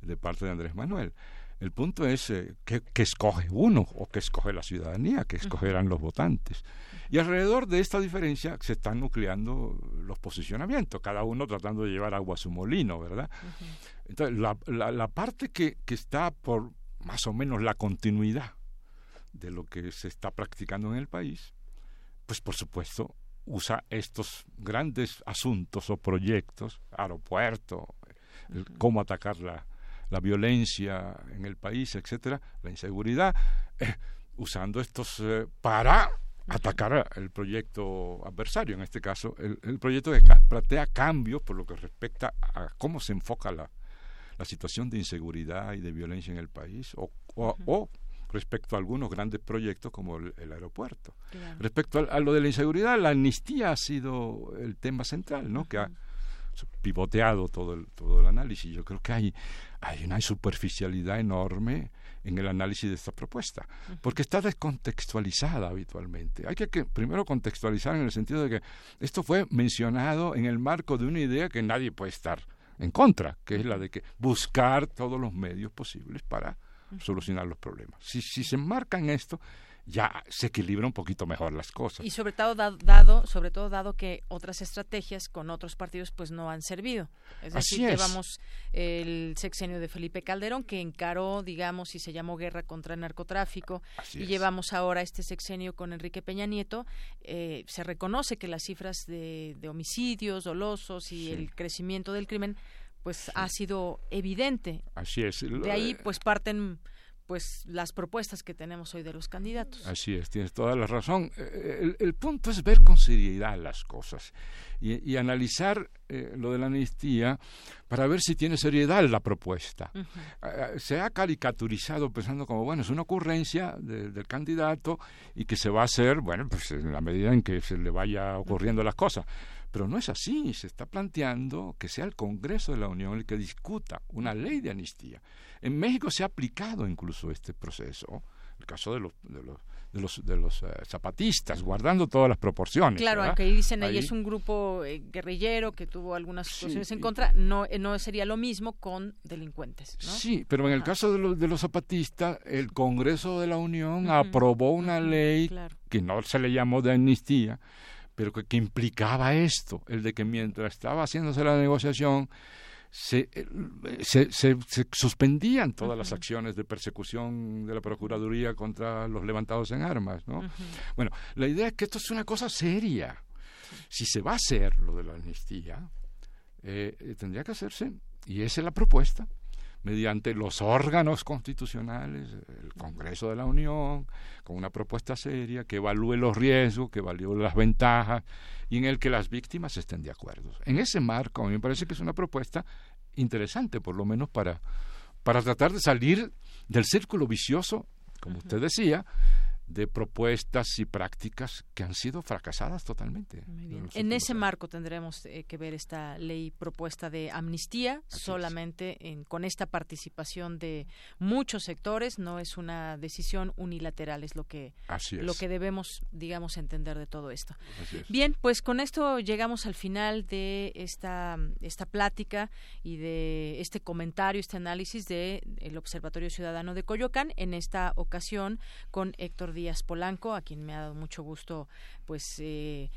de parte de Andrés Manuel. El punto es eh, que, que, escoge uno o que escoge la ciudadanía, que escogerán los votantes. Y alrededor de esta diferencia se están nucleando los posicionamientos, cada uno tratando de llevar agua a su molino, ¿verdad? Uh -huh. Entonces, la, la, la parte que, que, está por más o menos la continuidad de lo que se está practicando en el país, pues por supuesto usa estos grandes asuntos o proyectos, aeropuerto, uh -huh. cómo atacar la, la violencia en el país, etcétera, la inseguridad, eh, usando estos eh, para atacar el proyecto adversario, en este caso el, el proyecto que plantea cambios por lo que respecta a cómo se enfoca la, la situación de inseguridad y de violencia en el país, o, o, uh -huh. o respecto a algunos grandes proyectos como el, el aeropuerto. Claro. Respecto a, a, lo de la inseguridad, la amnistía ha sido el tema central, ¿no? Uh -huh. que ha pivoteado todo el, todo el análisis. Yo creo que hay, hay una superficialidad enorme en el análisis de esta propuesta, porque está descontextualizada habitualmente. Hay que, que, primero contextualizar en el sentido de que esto fue mencionado en el marco de una idea que nadie puede estar en contra, que es la de que buscar todos los medios posibles para solucionar los problemas. Si, si se enmarca en esto, ya se equilibra un poquito mejor las cosas. Y sobre todo dado, sobre todo dado que otras estrategias con otros partidos pues no han servido. Es decir, llevamos el sexenio de Felipe Calderón que encaró, digamos, y se llamó guerra contra el narcotráfico y llevamos ahora este sexenio con Enrique Peña Nieto. Eh, se reconoce que las cifras de, homicidios dolosos y el crecimiento del crimen pues ha sido evidente. Así es. De ahí pues parten pues las propuestas que tenemos hoy de los candidatos. Así es, tienes toda la razón. Eh, el, punto es ver con seriedad las cosas y, analizar eh, lo de la amnistía para ver si tiene seriedad la propuesta. Eh, se ha caricaturizado pensando como, bueno, es una ocurrencia del candidato y que se va a hacer, bueno, pues en la medida en que se le vaya ocurriendo las cosas. Pero no es así, se está planteando que sea el Congreso de la Unión el que discuta una ley de amnistía. En México se ha aplicado incluso este proceso, el caso de los, de los de los, de los eh, zapatistas, guardando todas las proporciones. Claro, aunque dicen ahí es un grupo eh, guerrillero que tuvo algunas situaciones en contra, no, eh, no sería lo mismo con delincuentes. Sí, pero en el caso de, los, de los zapatistas, el Congreso de la Unión aprobó una ley que no se le llamó de amnistía, pero que, implicaba esto, el de que mientras estaba haciéndose la negociación, se, eh, se, se, suspendían todas las acciones de persecución de la Procuraduría contra los levantados en armas. ¿no? Bueno, la idea es que esto es una cosa seria. Si se va a hacer lo de la amnistía, eh, eh, tendría que hacerse, y esa es la propuesta, mediante los órganos constitucionales, el Congreso de la Unión, con una propuesta seria que evalúe los riesgos, que evalúe las ventajas y en el que las víctimas estén de acuerdo. En ese marco, a mí me parece que es una propuesta interesante, por lo menos para, para tratar de salir del círculo vicioso, como usted decía, de propuestas y prácticas que han sido fracasadas totalmente. En ese marco tendremos eh, que ver esta ley propuesta de amnistía, solamente con esta participación de muchos sectores, no es una decisión unilateral, es lo que, lo que debemos, digamos, entender de todo esto. Bien, pues con esto llegamos al final de esta, esta plática y de este comentario, este análisis del el Observatorio Ciudadano de Coyoacán, en esta ocasión con Héctor Díaz Polanco, a quien me ha dado mucho gusto pues eh,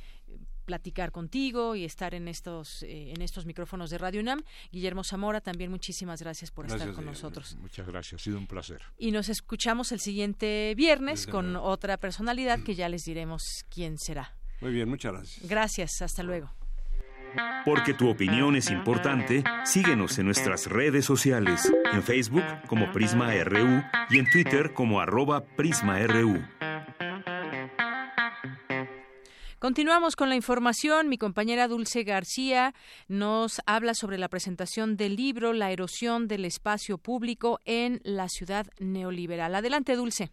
platicar contigo y estar en estos eh, en estos micrófonos de Radio UNAM. Guillermo Zamora, también muchísimas gracias por estar con nosotros. Muchas gracias, ha sido un placer. Y nos escuchamos el siguiente viernes con otra personalidad que ya les diremos quién será. Muy bien, muchas gracias. Gracias, hasta luego. Porque tu opinión es importante, síguenos en nuestras redes sociales, en Facebook como Prisma RU y en Twitter como arroba PrismaRU. Continuamos con la información. Mi compañera Dulce García nos habla sobre la presentación del libro La erosión del espacio público en la ciudad neoliberal. Adelante, Dulce.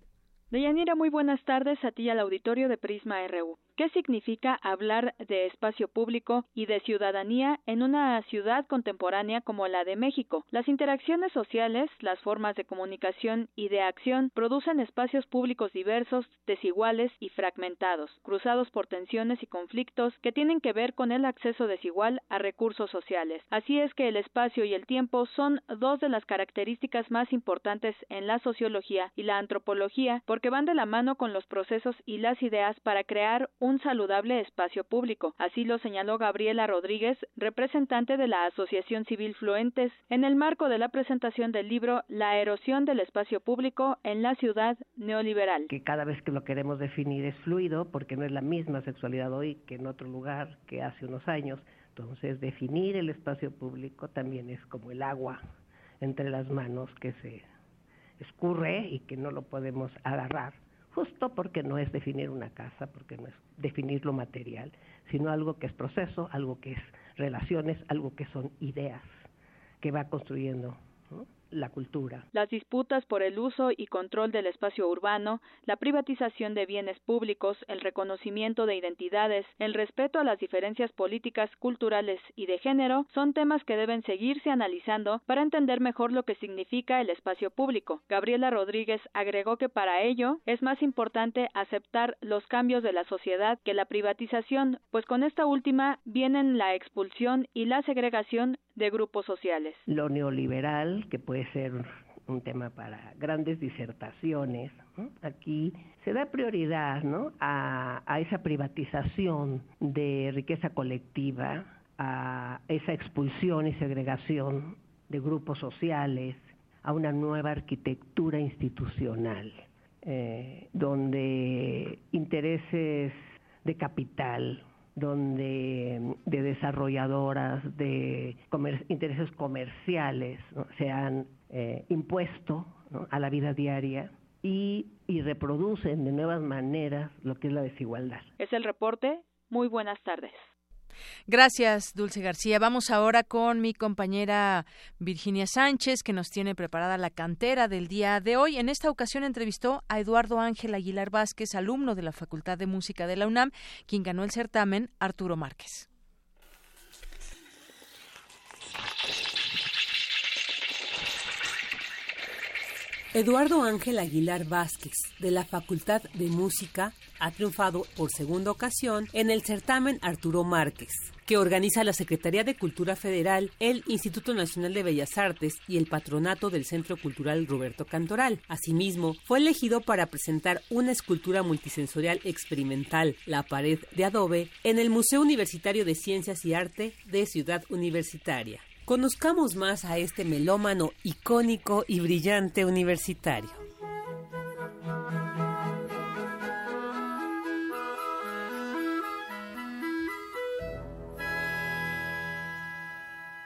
Deyanira, muy buenas tardes a ti al auditorio de Prisma RU. ¿Qué significa hablar de espacio público y de ciudadanía en una ciudad contemporánea como la de México? Las interacciones sociales, las formas de comunicación y de acción producen espacios públicos diversos, desiguales y fragmentados, cruzados por tensiones y conflictos que tienen que ver con el acceso desigual a recursos sociales. Así es que el espacio y el tiempo son dos de las características más importantes en la sociología y la antropología porque van de la mano con los procesos y las ideas para crear un un saludable espacio público. Así lo señaló Gabriela Rodríguez, representante de la Asociación Civil Fluentes, en el marco de la presentación del libro La erosión del espacio público en la ciudad neoliberal. Que cada vez que lo queremos definir es fluido, porque no es la misma sexualidad hoy que en otro lugar que hace unos años. Entonces, definir el espacio público también es como el agua entre las manos que se escurre y que no lo podemos agarrar justo porque no es definir una casa, porque no es definir lo material, sino algo que es proceso, algo que es relaciones, algo que son ideas que va construyendo la cultura. Las disputas por el uso y control del espacio urbano, la privatización de bienes públicos, el reconocimiento de identidades, el respeto a las diferencias políticas, culturales y de género son temas que deben seguirse analizando para entender mejor lo que significa el espacio público. Gabriela Rodríguez agregó que para ello es más importante aceptar los cambios de la sociedad que la privatización, pues con esta última vienen la expulsión y la segregación de grupos sociales. Lo neoliberal, que puede ser un tema para grandes disertaciones, aquí se da prioridad ¿no? a, a esa privatización de riqueza colectiva, a esa expulsión y segregación de grupos sociales, a una nueva arquitectura institucional, eh, donde intereses de capital, donde de desarrolladoras, de intereses comerciales se han eh, impuesto a la vida diaria y, y reproducen de nuevas maneras lo que es la desigualdad. Es el reporte. Muy buenas tardes. Gracias, Dulce García. Vamos ahora con mi compañera Virginia Sánchez, que nos tiene preparada la cantera del día de hoy. En esta ocasión entrevistó a Eduardo Ángel Aguilar Vázquez, alumno de la Facultad de Música de la UNAM, quien ganó el certamen Arturo Márquez. Eduardo Ángel Aguilar Vázquez, de la Facultad de Música, ha triunfado por segunda ocasión en el certamen Arturo Márquez, que organiza la Secretaría de Cultura Federal, el Instituto Nacional de Bellas Artes y el Patronato del Centro Cultural Roberto Cantoral. Asimismo, fue elegido para presentar una escultura multisensorial experimental, La Pared de Adobe, en el Museo Universitario de Ciencias y Arte de Ciudad Universitaria. Conozcamos más a este melómano icónico y brillante universitario.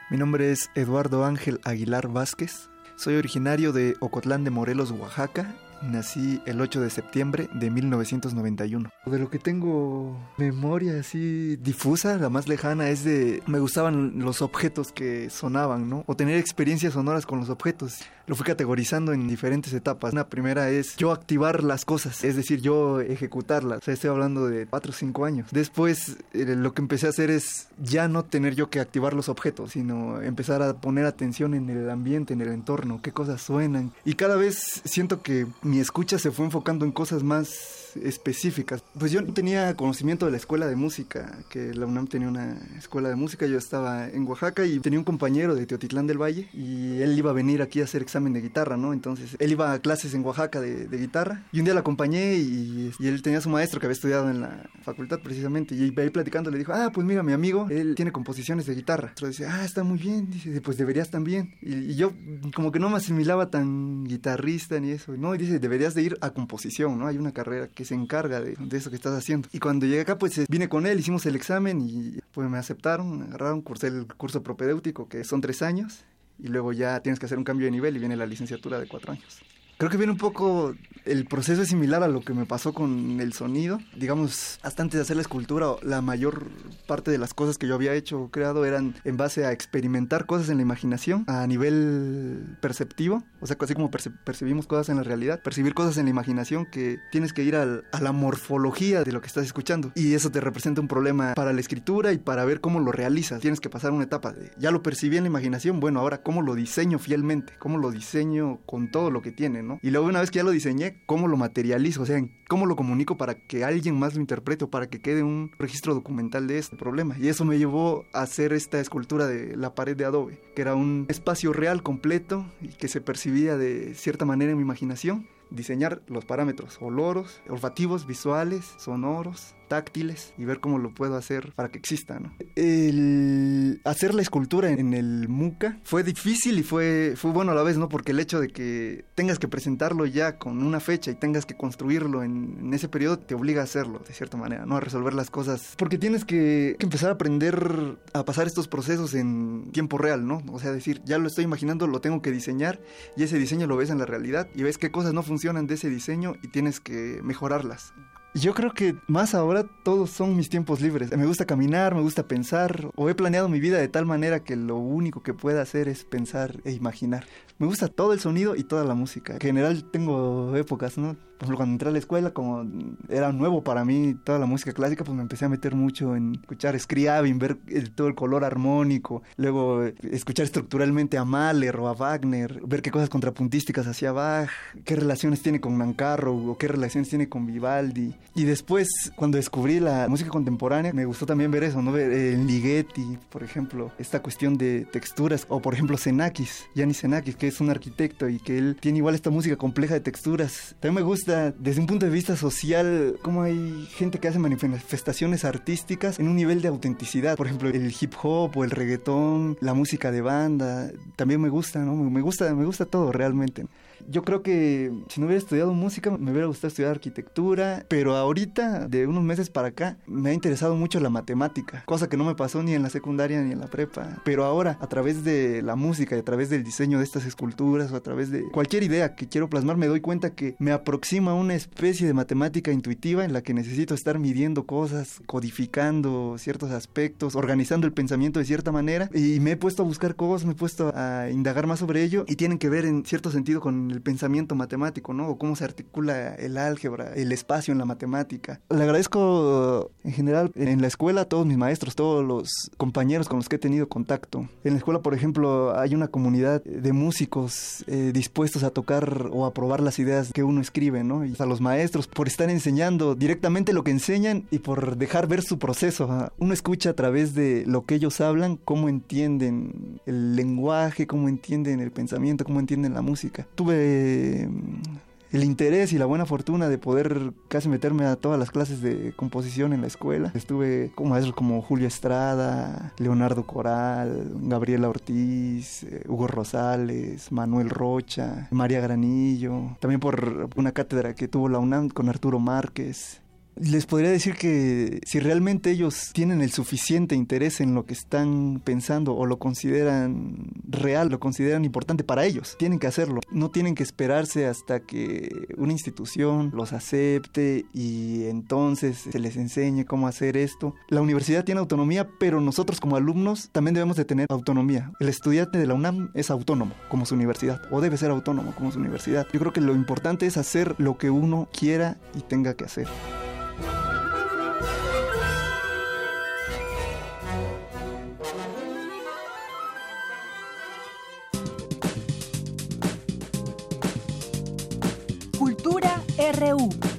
Mi nombre es Eduardo Ángel Aguilar Vázquez. Soy originario de Ocotlán de Morelos, Oaxaca, Nací el 8 de septiembre de 1991. De lo que tengo memoria así difusa, la más lejana, es de... Me gustaban los objetos que sonaban, ¿no? O tener experiencias sonoras con los objetos. Lo fui categorizando en diferentes etapas. Una primera es yo activar las cosas, es decir, yo ejecutarlas. O sea, estoy hablando de 4 o 5 años. Después eh, lo que empecé a hacer es ya no tener yo que activar los objetos, sino empezar a poner atención en el ambiente, en el entorno, qué cosas suenan. Y cada vez siento que mi escucha se fue enfocando en cosas más específicas. Pues yo tenía conocimiento de la escuela de música, que la UNAM tenía una escuela de música, yo estaba en Oaxaca y tenía un compañero de Teotitlán del Valle y él iba a venir aquí a hacer examen de guitarra, ¿no? Entonces él iba a clases en Oaxaca de, guitarra y un día la acompañé y, él tenía su maestro que había estudiado en la facultad precisamente y ahí platicando le dijo, ah, pues mira, mi amigo, él tiene composiciones de guitarra. Entonces dice, ah, está muy bien, dice, pues deberías también. Y, y yo como que no me asimilaba tan guitarrista ni eso, ¿no? Y dice, deberías de ir a composición, ¿no? Hay una carrera que se encarga de, eso que estás haciendo. Y cuando llegué acá, pues vine con él, hicimos el examen y pues me aceptaron, me agarraron, cursé el curso propedéutico, que son tres años, y luego ya tienes que hacer un cambio de nivel y viene la licenciatura de cuatro años. Creo que viene un poco, el proceso es similar a lo que me pasó con el sonido. Digamos, hasta antes de hacer la escultura, la mayor parte de las cosas que yo había hecho o creado eran en base a experimentar cosas en la imaginación a nivel perceptivo. O sea, así como percibimos cosas en la realidad, percibir cosas en la imaginación que tienes que ir a la morfología de lo que estás escuchando. Y eso te representa un problema para la escritura y para ver cómo lo realizas. Tienes que pasar una etapa de, ya lo percibí en la imaginación, bueno, ahora cómo lo diseño fielmente, cómo lo diseño con todo lo que tiene. Y luego una vez que ya lo diseñé, ¿cómo lo materializo? O sea, ¿cómo lo comunico para que alguien más lo interprete o para que quede un registro documental de este problema? Y eso me llevó a hacer esta escultura de la pared de Adobe, que era un espacio real completo y que se percibía de cierta manera en mi imaginación diseñar los parámetros oloros, olfativos, visuales, sonoros, táctiles y ver cómo lo puedo hacer para que exista. ¿no? El hacer la escultura en el MUCA fue difícil y fue, fue bueno a la vez, ¿no? Porque el hecho de que tengas que presentarlo ya con una fecha y tengas que construirlo en, ese periodo te obliga a hacerlo de cierta manera, ¿no? A resolver las cosas. Porque tienes que, que, empezar a aprender a pasar estos procesos en tiempo real, ¿no? O sea, decir, ya lo estoy imaginando, lo tengo que diseñar y ese diseño lo ves en la realidad y ves qué cosas no funcionan de ese diseño y tienes que mejorarlas. Yo creo que más ahora todos son mis tiempos libres. Me gusta caminar, me gusta pensar, o he planeado mi vida de tal manera que lo único que pueda hacer es pensar e imaginar. Me gusta todo el sonido y toda la música. En general tengo épocas, ¿no? Por ejemplo, cuando entré a la escuela, como era nuevo para mí toda la música clásica, pues me empecé a meter mucho en escuchar Scriabin, ver todo el color armónico, luego eh, escuchar estructuralmente a Mahler o a Wagner, ver qué cosas contrapuntísticas hacía Bach, qué relaciones tiene con Nancarrow o qué relaciones tiene con Vivaldi. Y después, cuando descubrí la música contemporánea, me gustó también ver eso, ¿no? Ver en Ligeti, por ejemplo, esta cuestión de texturas, o por ejemplo Xenakis, Yanis Xenakis, que es un arquitecto y que él tiene igual esta música compleja de texturas. También me gusta desde un punto de vista social cómo hay gente que hace manifestaciones artísticas en un nivel de autenticidad. Por ejemplo, el hip hop o el reggaetón, la música de banda, también me gusta, ¿no? Me gusta, me gusta todo realmente. Yo creo que si no hubiera estudiado música, me hubiera gustado estudiar arquitectura, pero ahorita, de unos meses para acá, me ha interesado mucho la matemática, cosa que no me pasó ni en la secundaria ni en la prepa. Pero ahora, a través de la música y a través del diseño de estas esculturas o a través de cualquier idea que quiero plasmar, me doy cuenta que me aproxima a una especie de matemática intuitiva en la que necesito estar midiendo cosas, codificando ciertos aspectos, organizando el pensamiento de cierta manera y me he puesto a buscar cosas, me he puesto a indagar más sobre ello y tienen que ver en cierto sentido con el pensamiento matemático, ¿no? O cómo se articula el álgebra, el espacio en la matemática. Le agradezco en general en la escuela a todos mis maestros, todos los compañeros con los que he tenido contacto. En la escuela, por ejemplo, hay una comunidad de músicos eh, dispuestos a tocar o a probar las ideas que uno escribe, ¿no? Y a los maestros por estar enseñando directamente lo que enseñan y por dejar ver su proceso. Uno escucha a través de lo que ellos hablan, cómo entienden el lenguaje, cómo entienden el pensamiento, cómo entienden la música. El interés y la buena fortuna de poder casi meterme a todas las clases de composición en la escuela. Estuve con maestros como Julio Estrada, Leonardo Coral, Gabriela Ortiz, eh, Hugo Rosales, Manuel Rocha, María Granillo, también por una cátedra que tuvo la UNAM con Arturo Márquez. Les podría decir que si realmente ellos tienen el suficiente interés en lo que están pensando o lo consideran real, lo consideran importante para ellos, tienen que hacerlo. No tienen que esperarse hasta que una institución los acepte y entonces se les enseñe cómo hacer esto. La universidad tiene autonomía, pero nosotros como alumnos también debemos de tener autonomía. El estudiante de la UNAM es autónomo como su universidad o debe ser autónomo como su universidad. Yo creo que lo importante es hacer lo que uno quiera y tenga que hacer. Cultura RU.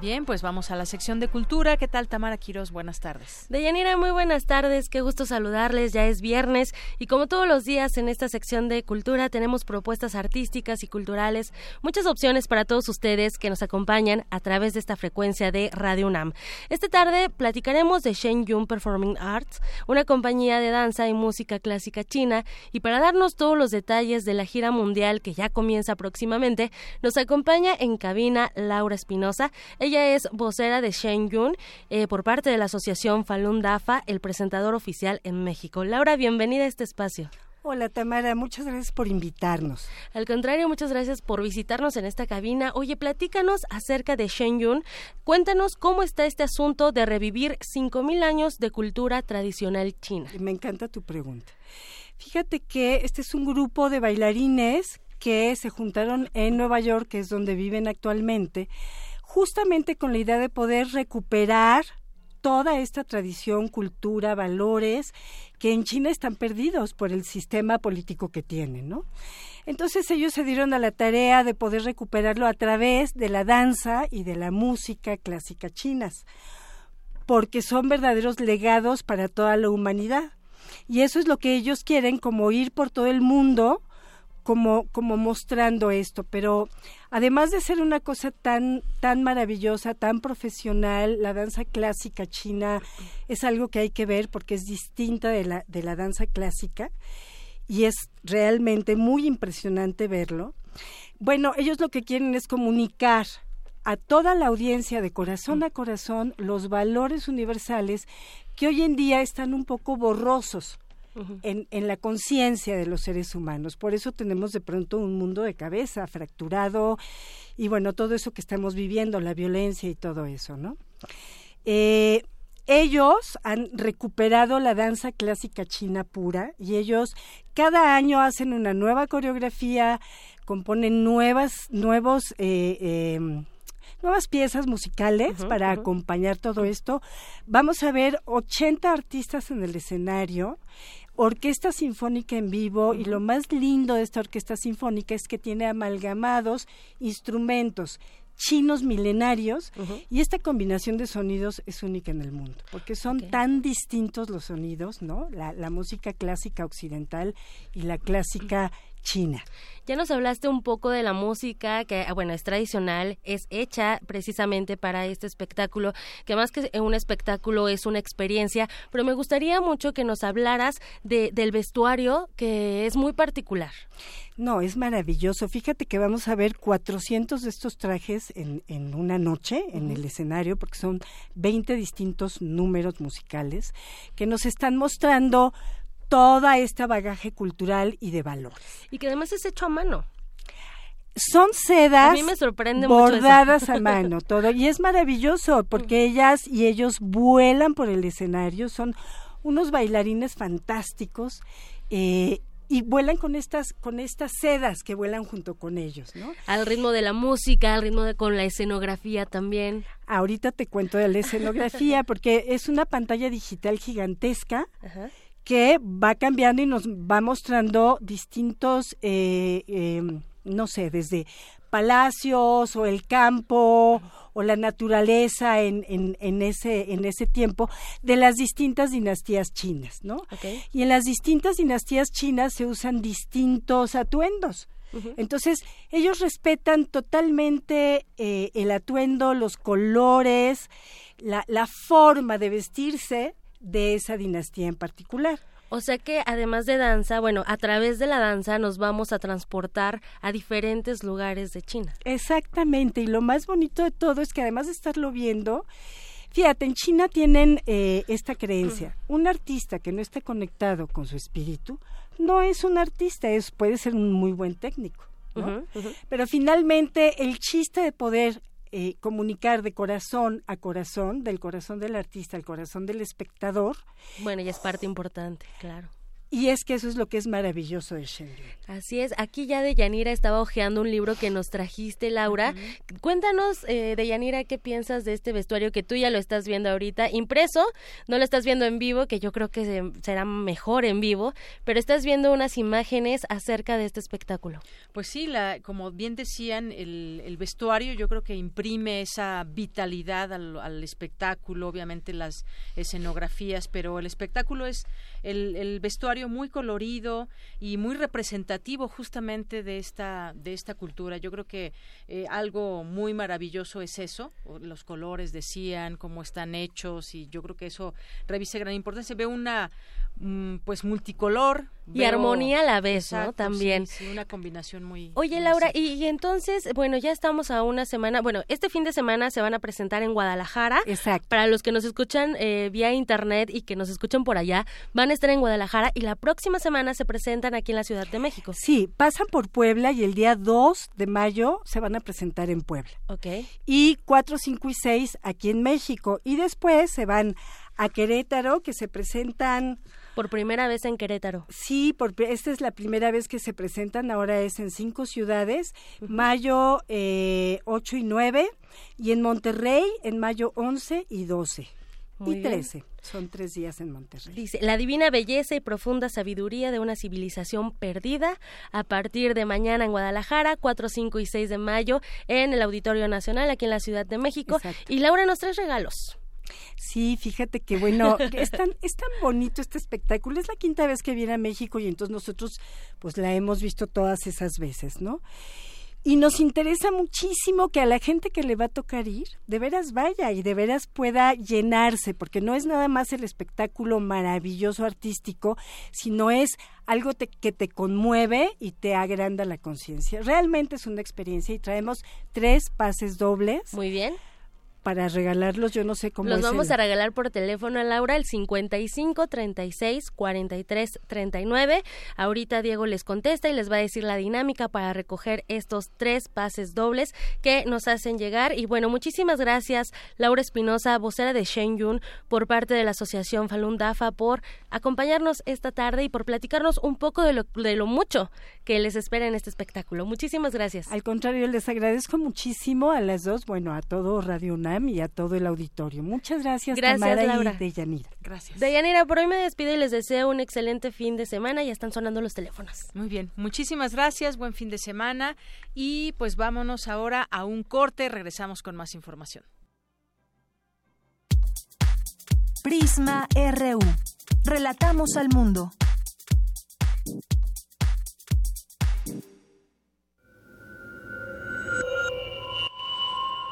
Bien, pues vamos a la sección de cultura. ¿Qué tal, Tamara Quiroz? Buenas tardes. Deyanira, muy buenas tardes. Qué gusto saludarles. Ya es viernes y como todos los días en esta sección de cultura tenemos propuestas artísticas y culturales, muchas opciones para todos ustedes que nos acompañan a través de esta frecuencia de Radio UNAM. Esta tarde platicaremos de Shen Yun Performing Arts, una compañía de danza y música clásica china y para darnos todos los detalles de la gira mundial que ya comienza próximamente, nos acompaña en cabina Laura Espinosa. Ella es vocera de Shen Yun eh, por parte de la asociación Falun Dafa, el presentador oficial en México. Laura, bienvenida a este espacio. Hola Tamara, muchas gracias por invitarnos. Al contrario, muchas gracias por visitarnos en esta cabina. Oye, platícanos acerca de Shen Yun. Cuéntanos cómo está este asunto de revivir 5.000 años de cultura tradicional china. Me encanta tu pregunta. Fíjate que este es un grupo de bailarines que se juntaron en Nueva York, que es donde viven actualmente, justamente con la idea de poder recuperar toda esta tradición, cultura, valores que en China están perdidos por el sistema político que tienen, ¿no? Entonces ellos se dieron a la tarea de poder recuperarlo a través de la danza y de la música clásica chinas, porque son verdaderos legados para toda la humanidad. Y eso es lo que ellos quieren, como ir por todo el mundo como, como mostrando esto, pero además de ser una cosa tan, tan maravillosa, tan profesional, la danza clásica china es algo que hay que ver porque es distinta de la, de la danza clásica y es realmente muy impresionante verlo. Bueno, ellos lo que quieren es comunicar a toda la audiencia de corazón a corazón los valores universales que hoy en día están un poco borrosos en, en, la conciencia de los seres humanos. Por eso tenemos de pronto un mundo de cabeza fracturado y bueno, todo eso que estamos viviendo, la violencia y todo eso, ¿no? Eh, ellos han recuperado la danza clásica china pura y ellos cada año hacen una nueva coreografía, componen nuevas, nuevos, eh, em, nuevas piezas musicales para acompañar todo esto. Vamos a ver 80 artistas en el escenario orquesta sinfónica en vivo y lo más lindo de esta orquesta sinfónica es que tiene amalgamados instrumentos chinos milenarios y esta combinación de sonidos es única en el mundo porque son tan distintos los sonidos, ¿no? La, la música clásica occidental y la clásica china. Ya nos hablaste un poco de la música que, bueno, es tradicional, es hecha precisamente para este espectáculo, que más que un espectáculo es una experiencia, pero me gustaría mucho que nos hablaras de, del vestuario que es muy particular. No, es maravilloso. Fíjate que vamos a ver 400 de estos trajes en, en una noche en el escenario, porque son 20 distintos números musicales que nos están mostrando toda esta bagaje cultural y de valor. Y que además es hecho a mano. Son sedas a mí me sorprende bordadas a mano, todo. Y es maravilloso porque ellas y ellos vuelan por el escenario, son unos bailarines fantásticos eh, y vuelan con estas con estas sedas que vuelan junto con ellos, ¿no? Al ritmo de la música, al ritmo de con la escenografía también. Ahorita te cuento de la escenografía porque es una pantalla digital gigantesca. Ajá que va cambiando y nos va mostrando distintos, eh, em, no sé, desde palacios o el campo o la naturaleza en, en, ese, en ese tiempo de las distintas dinastías chinas, ¿no? Y en las distintas dinastías chinas se usan distintos atuendos. Entonces, ellos respetan totalmente eh, el atuendo, los colores, la, la forma de vestirse de esa dinastía en particular. O sea que además de danza, bueno, a través de la danza nos vamos a transportar a diferentes lugares de China. Exactamente, y lo más bonito de todo es que además de estarlo viendo, fíjate, en China tienen eh, esta creencia, un artista que no esté conectado con su espíritu no es un artista, es, puede ser un muy buen técnico. Pero finalmente el chiste de poder eh, comunicar de corazón a corazón, del corazón del artista al corazón del espectador. Bueno, y es parte importante, claro. Y es que eso es lo que es maravilloso de Shenlong. Así es. Aquí ya de Yanira estaba hojeando un libro que nos trajiste, Laura. Cuéntanos, eh, de Yanira, qué piensas de este vestuario que tú ya lo estás viendo ahorita, impreso, no lo estás viendo en vivo, que yo creo que será mejor en vivo, pero estás viendo unas imágenes acerca de este espectáculo. Pues sí, la, como bien decían, el, el vestuario yo creo que imprime esa vitalidad al, al espectáculo, obviamente las escenografías, pero el espectáculo es el, el vestuario muy colorido y muy representativo justamente de esta de esta cultura. Yo creo que eh, algo muy maravilloso es eso, los colores decían, cómo están hechos y yo creo que eso revise gran importancia. Ve una Mm, pues multicolor y armonía a la vez, ¿no? También. Sí, una combinación muy. Oye, Laura, y, entonces, bueno, ya estamos a una semana. Bueno, este fin de semana se van a presentar en Guadalajara. Exacto. Para los que nos escuchan eh, vía internet y que nos escuchan por allá, van a estar en Guadalajara y la próxima semana se presentan aquí en la Ciudad de México. Sí, pasan por Puebla y el día 2 de mayo se van a presentar en Puebla. Ok. Y 4, 5 y 6 aquí en México. Y después se van a Querétaro, que se presentan por primera vez en Querétaro. Sí, por, esta es la primera vez que se presentan, ahora es en cinco ciudades, mayo eh, 8 y 9, y en Monterrey en mayo 11 y 12. y 13. Son tres días en Monterrey. Dice, la divina belleza y profunda sabiduría de una civilización perdida a partir de mañana en Guadalajara, 4, 5 y 6 de mayo en el Auditorio Nacional, aquí en la Ciudad de México. Y Laura nos trae regalos. Sí, fíjate que bueno, es tan, es tan bonito este espectáculo. Es la quinta vez que viene a México y entonces nosotros pues la hemos visto todas esas veces, ¿no? y nos interesa muchísimo que a la gente que le va a tocar ir, de veras vaya y de veras pueda llenarse, porque no es nada más el espectáculo maravilloso artístico, sino es algo que te conmueve y te agranda la conciencia. Realmente es una experiencia y traemos tres pases dobles. Muy bien para regalarlos, yo no sé cómo Los vamos a regalar por teléfono a Laura el 55 36 43 39. Ahorita Diego les contesta y les va a decir la dinámica para recoger estos tres pases dobles que nos hacen llegar. Y bueno, muchísimas gracias Laura Espinosa, vocera de Yun por parte de la Asociación Falun Dafa, por acompañarnos esta tarde y por platicarnos un poco de lo, de lo mucho que les espera en este espectáculo. Muchísimas gracias. Al contrario, les agradezco muchísimo a las dos, bueno, a todo Radio y a todo el auditorio. Muchas gracias, gracias Laura. y Deyanira. Gracias. Deyanira, por hoy me despido y les deseo un excelente fin de semana. Ya están sonando los teléfonos. Muy bien, muchísimas gracias, buen fin de semana y pues vámonos ahora a un corte, regresamos con más información. Prisma RU. Relatamos al mundo.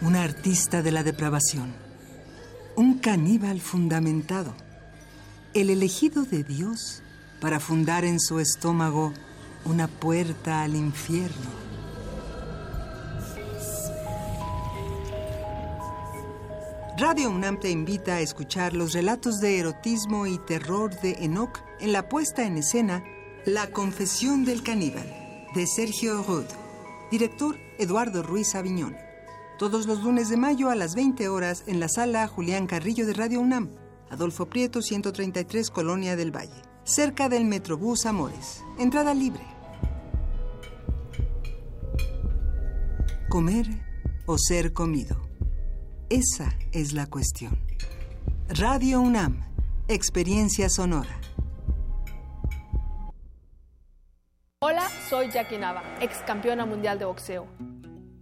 Un artista de la depravación un caníbal fundamentado, el elegido de Dios para fundar en su estómago una puerta al infierno. Radio UNAM te invita a escuchar los relatos de erotismo y terror de Enoch en la puesta en escena La confesión del caníbal, de Sergio Rod, director Eduardo Ruiz Aviñón todos los lunes de mayo a las 20 horas en la sala Julián Carrillo de Radio UNAM, Adolfo Prieto 133 Colonia del Valle, cerca del Metrobús Amores. Entrada libre. Comer o ser comido. Esa es la cuestión. Radio UNAM, experiencia sonora. Hola, soy Jackie Nava, ex campeona mundial de boxeo.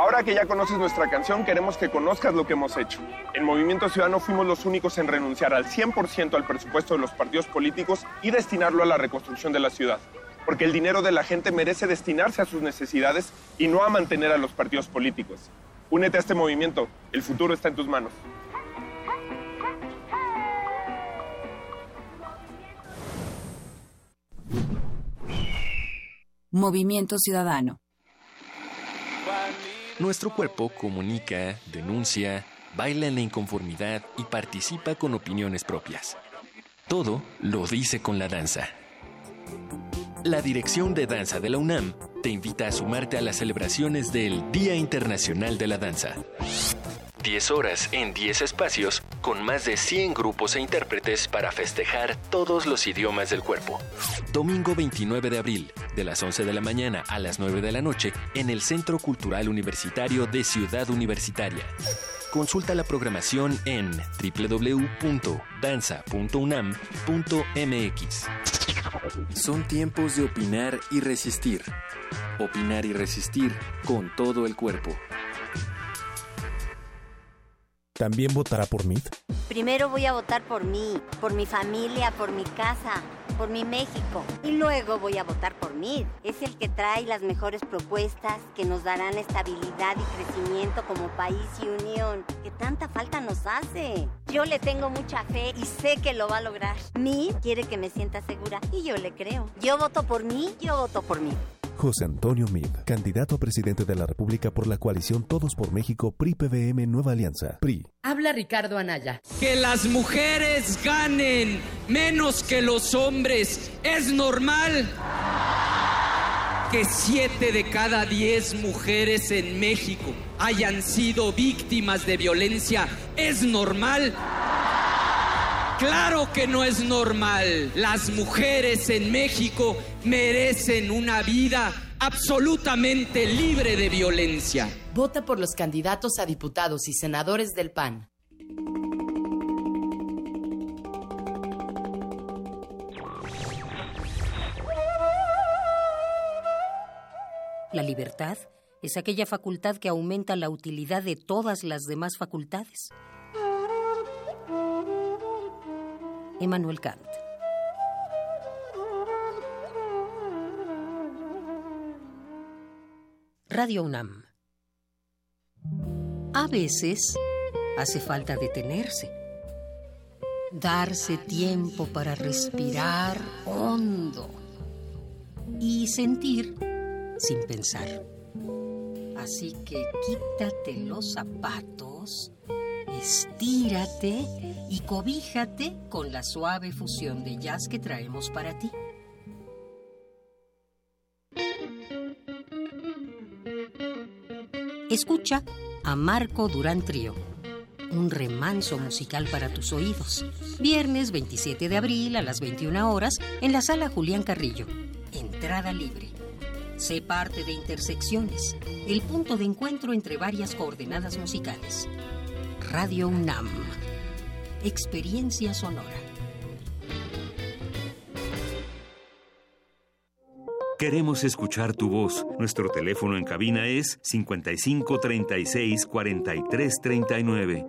Ahora que ya conoces nuestra canción, queremos que conozcas lo que hemos hecho. En Movimiento Ciudadano fuimos los únicos en renunciar al 100% al presupuesto de los partidos políticos y destinarlo a la reconstrucción de la ciudad. Porque el dinero de la gente merece destinarse a sus necesidades y no a mantener a los partidos políticos. Únete a este movimiento, el futuro está en tus manos. Movimiento Ciudadano. Nuestro cuerpo comunica, denuncia, baila en la inconformidad y participa con opiniones propias. Todo lo dice con la danza. La Dirección de Danza de la UNAM te invita a sumarte a las celebraciones del Día Internacional de la Danza. 10 horas en 10 espacios con más de 100 grupos e intérpretes para festejar todos los idiomas del cuerpo. Domingo 29 de abril, de las 11 de la mañana a las 9 de la noche, en el Centro Cultural Universitario de Ciudad Universitaria. Consulta la programación en www.danza.unam.mx. Son tiempos de opinar y resistir. Opinar y resistir con todo el cuerpo. ¿También votará por mí? Primero voy a votar por mí, por mi familia, por mi casa, por mi México. Y luego voy a votar por mí. Es el que trae las mejores propuestas que nos darán estabilidad y crecimiento como país y unión, que tanta falta nos hace. Yo le tengo mucha fe y sé que lo va a lograr. Mí quiere que me sienta segura y yo le creo. Yo voto por mí, yo voto por mí. José Antonio Mid, candidato a presidente de la República por la coalición Todos por México PRI-PVM Nueva Alianza. PRI. Habla Ricardo Anaya. Que las mujeres ganen menos que los hombres es normal. Que siete de cada diez mujeres en México hayan sido víctimas de violencia es normal. Claro que no es normal. Las mujeres en México merecen una vida absolutamente libre de violencia. Vota por los candidatos a diputados y senadores del PAN. La libertad es aquella facultad que aumenta la utilidad de todas las demás facultades. Emmanuel Kant. Radio UNAM. A veces hace falta detenerse, darse tiempo para respirar hondo y sentir sin pensar. Así que quítate los zapatos Estírate y cobíjate con la suave fusión de jazz que traemos para ti. Escucha a Marco Durán Trío, un remanso musical para tus oídos. Viernes 27 de abril a las 21 horas en la sala Julián Carrillo. Entrada libre. Sé parte de Intersecciones, el punto de encuentro entre varias coordenadas musicales. Radio UNAM. Experiencia sonora. Queremos escuchar tu voz. Nuestro teléfono en cabina es 55 36 43 39.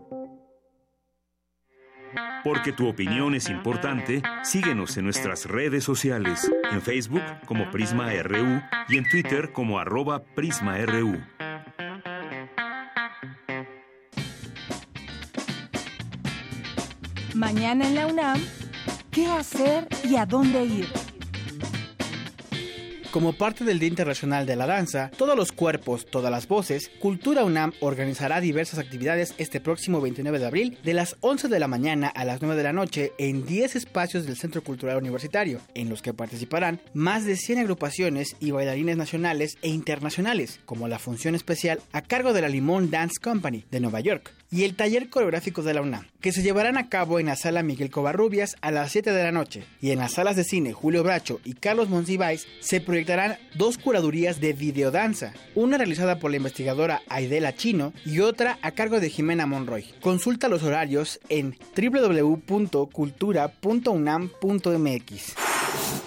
Porque tu opinión es importante, síguenos en nuestras redes sociales, en Facebook como Prisma RU y en Twitter como PrismaRU. Mañana en la UNAM, ¿qué hacer y a dónde ir? Como parte del Día Internacional de la Danza, todos los cuerpos, todas las voces, Cultura UNAM organizará diversas actividades este próximo 29 de abril de las 11 de la mañana a las 9 de la noche en 10 espacios del Centro Cultural Universitario, en los que participarán más de 100 agrupaciones y bailarines nacionales e internacionales, como la función especial a cargo de la Limón Dance Company de Nueva York y el taller coreográfico de la UNAM, que se llevarán a cabo en la sala Miguel Covarrubias a las 7 de la noche, y en las salas de cine Julio Bracho y Carlos Monsiváis se proyectarán dos curadurías de videodanza, una realizada por la investigadora Aidela Chino y otra a cargo de Jimena Monroy. Consulta los horarios en www.cultura.unam.mx.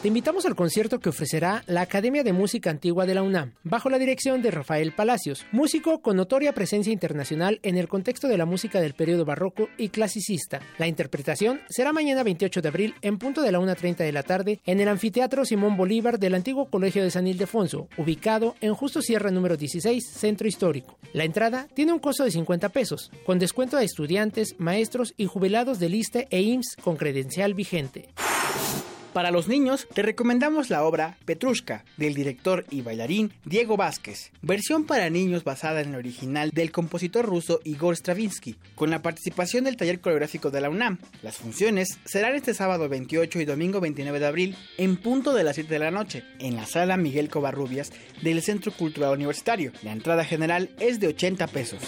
Te invitamos al concierto que ofrecerá la Academia de Música Antigua de la UNAM, bajo la dirección de Rafael Palacios, músico con notoria presencia internacional en el contexto de la música del periodo barroco y clasicista. La interpretación será mañana 28 de abril en punto de la 1.30 de la tarde en el Anfiteatro Simón Bolívar del antiguo Colegio de San Ildefonso, ubicado en Justo Sierra número 16, Centro Histórico. La entrada tiene un costo de 50 pesos, con descuento a estudiantes, maestros y jubilados del ISTE e IMSS con credencial vigente. Para los niños, te recomendamos la obra Petrushka, del director y bailarín Diego Vázquez, versión para niños basada en el original del compositor ruso Igor Stravinsky, con la participación del taller coreográfico de la UNAM. Las funciones serán este sábado 28 y domingo 29 de abril, en punto de las 7 de la noche, en la sala Miguel Covarrubias del Centro Cultural Universitario. La entrada general es de 80 pesos.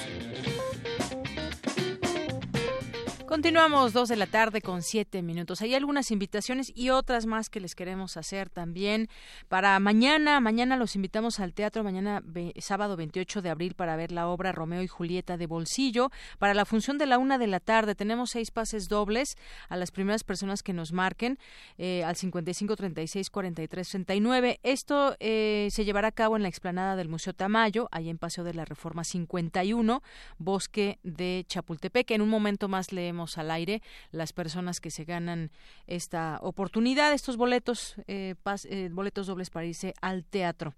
Continuamos dos de la tarde con siete minutos. Hay algunas invitaciones y otras más que les queremos hacer también para mañana. Mañana los invitamos al teatro, mañana sábado 28 de abril para ver la obra Romeo y Julieta de Bolsillo. Para la función de la una de la tarde tenemos seis pases dobles a las primeras personas que nos marquen eh, al 55 36 43 39. Esto eh, se llevará a cabo en la explanada del Museo Tamayo, ahí en Paseo de la Reforma 51, Bosque de Chapultepec. En un momento más leemos al aire las personas que se ganan esta oportunidad, estos boletos, eh, eh, boletos dobles para irse al teatro.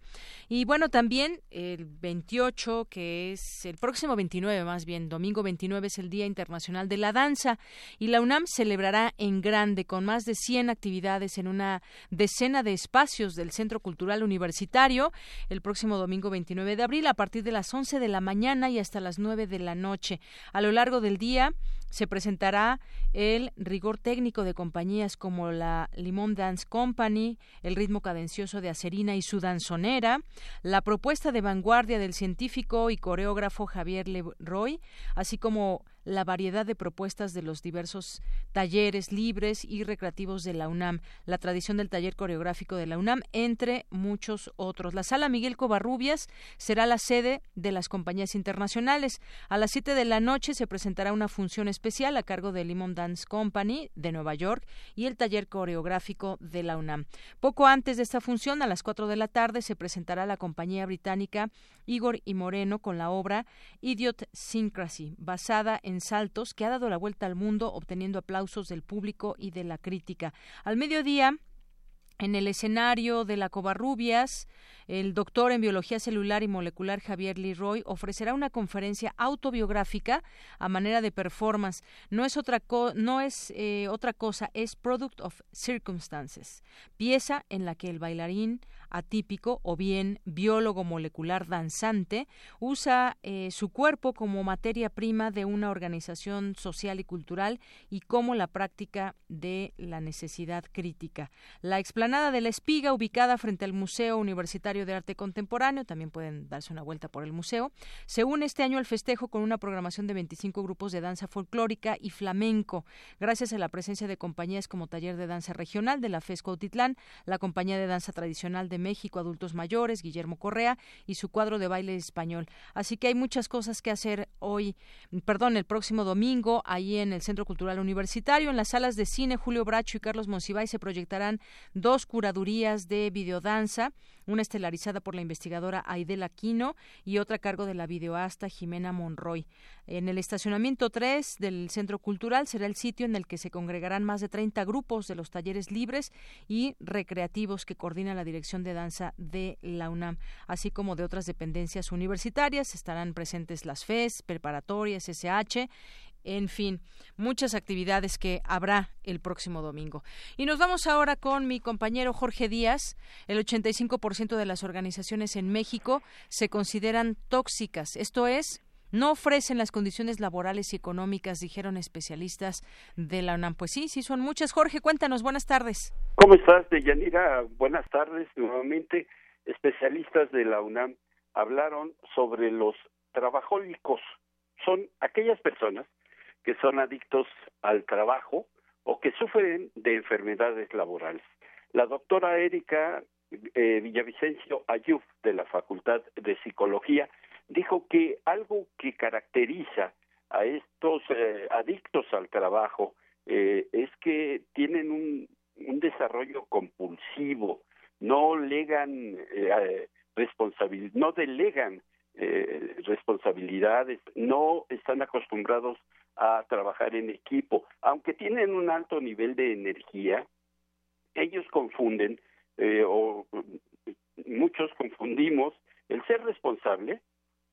Y bueno, también el 28, que es el próximo 29 más bien, domingo 29 es el Día Internacional de la Danza y la UNAM celebrará en grande con más de 100 actividades en una decena de espacios del Centro Cultural Universitario el próximo domingo 29 de abril a partir de las 11 de la mañana y hasta las 9 de la noche. A lo largo del día se presentará el rigor técnico de compañías como la Limón Dance Company, el ritmo cadencioso de Acerina y su danzonera, la propuesta de vanguardia del científico y coreógrafo Javier Leroy, así como la variedad de propuestas de los diversos talleres libres y recreativos de la UNAM, la tradición del taller coreográfico de la UNAM, entre muchos otros. La sala Miguel Covarrubias será la sede de las compañías internacionales. A las 7 de la noche se presentará una función especial a cargo de Limon Dance Company de Nueva York y el taller coreográfico de la UNAM. Poco antes de esta función, a las 4 de la tarde, se presentará la compañía británica Igor y Moreno con la obra Idiot Syncrasy, basada en saltos que ha dado la vuelta al mundo obteniendo aplausos del público y de la crítica. Al mediodía, en el escenario de la Covarrubias, el doctor en biología celular y molecular Javier Leroy ofrecerá una conferencia autobiográfica a manera de performance. No es otra, no es, eh, otra cosa, es Product of Circumstances, pieza en la que el bailarín atípico o bien biólogo molecular danzante usa eh, su cuerpo como materia prima de una organización social y cultural y como la práctica de la necesidad crítica. La explanada de la espiga, ubicada frente al Museo Universitario de Arte Contemporáneo, también pueden darse una vuelta por el museo, se une este año al festejo con una programación de 25 grupos de danza folclórica y flamenco, gracias a la presencia de compañías como Taller de Danza Regional de la FESCO Autitlán, la Compañía de Danza Tradicional México Adultos Mayores, Guillermo Correa, y su cuadro de baile español. Así que hay muchas cosas que hacer hoy, perdón, el próximo domingo, ahí en el Centro Cultural Universitario, en las salas de cine Julio Bracho y Carlos Monsiváis se proyectarán dos curadurías de videodanza, una estelarizada por la investigadora Aidel Aquino y otra a cargo de la videoasta Jimena Monroy. En el estacionamiento 3 del Centro Cultural será el sitio en el que se congregarán más de 30 grupos de los talleres libres y recreativos que coordina la Dirección de Danza de la UNAM, así como de otras dependencias universitarias. Estarán presentes las FES, preparatorias, SH en fin, muchas actividades que habrá el próximo domingo. Y nos vamos ahora con mi compañero Jorge Díaz. El 85% de las organizaciones en México se consideran tóxicas, esto es, no ofrecen las condiciones laborales y económicas, dijeron especialistas de la UNAM. Pues sí, sí son muchas. Jorge, cuéntanos, buenas tardes. ¿Cómo estás, Deyanira? Buenas tardes. Nuevamente, especialistas de la UNAM hablaron sobre los trabajólicos. Son aquellas personas que son adictos al trabajo o que sufren de enfermedades laborales. La doctora Erika eh, Villavicencio Ayuf de la Facultad de Psicología dijo que algo que caracteriza a estos eh, adictos al trabajo eh, es que tienen un, desarrollo compulsivo, no legan eh, responsabilidad, no delegan responsabilidades, no están acostumbrados a trabajar en equipo, aunque tienen un alto nivel de energía, ellos confunden eh, o muchos confundimos el ser responsable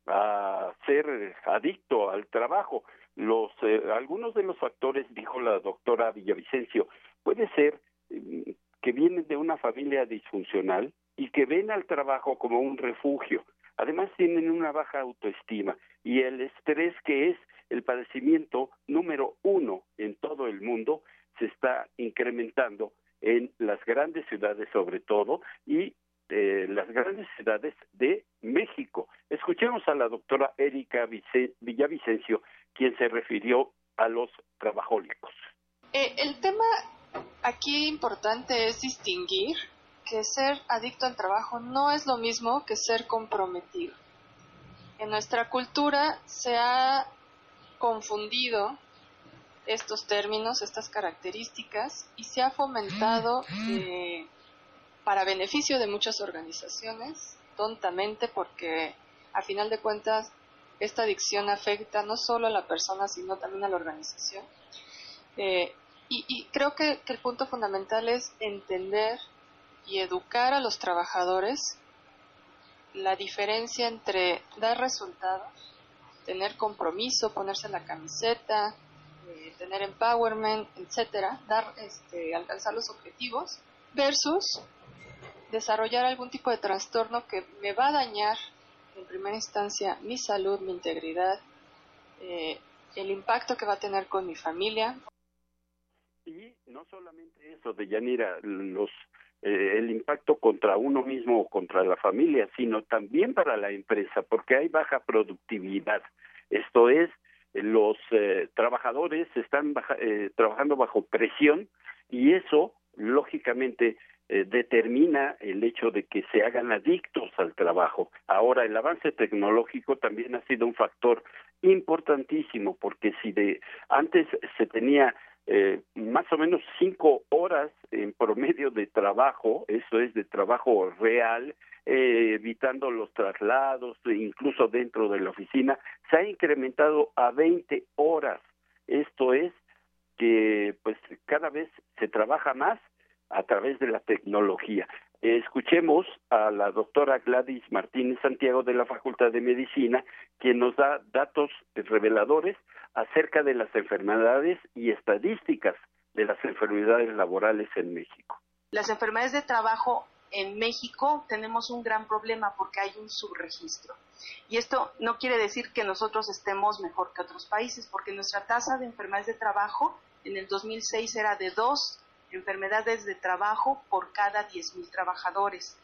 a ser adicto al trabajo. Los eh, algunos de los factores, dijo la doctora Villavicencio, puede ser mm, que vienen de una familia disfuncional y que ven al trabajo como un refugio. Además tienen una baja autoestima y el estrés que es el padecimiento número uno en todo el mundo se está incrementando en las grandes ciudades sobre todo y eh, las grandes ciudades de México. Escuchemos a la doctora Erika Villavicencio, quien se refirió a los trabajólicos. Eh, el tema aquí importante es distinguir que ser adicto al trabajo no es lo mismo que ser comprometido. En nuestra cultura se ha confundido estos términos, estas características, y se ha fomentado eh, para beneficio de muchas organizaciones, tontamente, porque a final de cuentas esta adicción afecta no solo a la persona, sino también a la organización. Eh, y, creo que, el punto fundamental es entender y educar a los trabajadores la diferencia entre dar resultados, tener compromiso, ponerse la camiseta, eh, tener empowerment, etcétera, dar, este, alcanzar los objetivos, versus desarrollar algún tipo de trastorno que me va a dañar en primera instancia mi salud, mi integridad, eh, el impacto que va a tener con mi familia. Y no solamente eso, de Yanira, los, eh, el impacto contra uno mismo o contra la familia, sino también para la empresa, porque hay baja productividad. Esto es, los eh, trabajadores están trabajando bajo presión y eso, lógicamente, eh, determina el hecho de que se hagan adictos al trabajo. Ahora, el avance tecnológico también ha sido un factor importantísimo, porque si de antes se tenía eh, más o menos cinco horas en promedio de trabajo, eso es de trabajo real, eh, evitando los traslados, incluso dentro de la oficina, se ha incrementado a 20 horas. Esto es que pues cada vez se trabaja más a través de la tecnología. Escuchemos a la doctora Gladys Martínez Santiago de la Facultad de Medicina, quien nos da datos reveladores acerca de las enfermedades y estadísticas de las enfermedades laborales en México. Las enfermedades de trabajo en México tenemos un gran problema porque hay un subregistro. Y esto no quiere decir que nosotros estemos mejor que otros países, porque nuestra tasa de enfermedades de trabajo en el 2006 era de 2 enfermedades de trabajo por cada 10.000 trabajadores.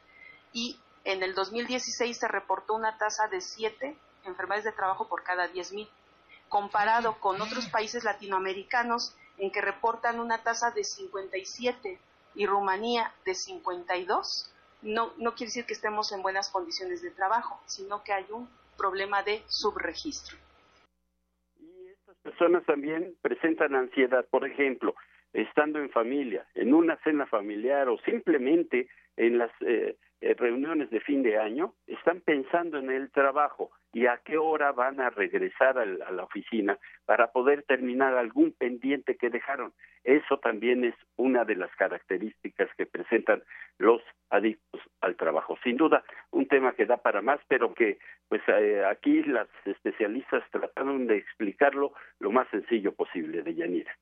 Y en el 2016 se reportó una tasa de 7 enfermedades de trabajo por cada 10.000, comparado con otros países latinoamericanos en que reportan una tasa de 57 y Rumanía de 52. No, no quiere decir que estemos en buenas condiciones de trabajo, sino que hay un problema de subregistro. Y estas personas también presentan ansiedad. Por ejemplo, estando en familia, en una cena familiar o simplemente en las eh, eh, reuniones de fin de año, están pensando en el trabajo y a qué hora van a regresar a la oficina para poder terminar algún pendiente que dejaron. Eso también es una de las características que presentan los adictos al trabajo. Sin duda, un tema que da para más, pero que pues eh, aquí las especialistas trataron de explicarlo lo más sencillo posible de Yanira.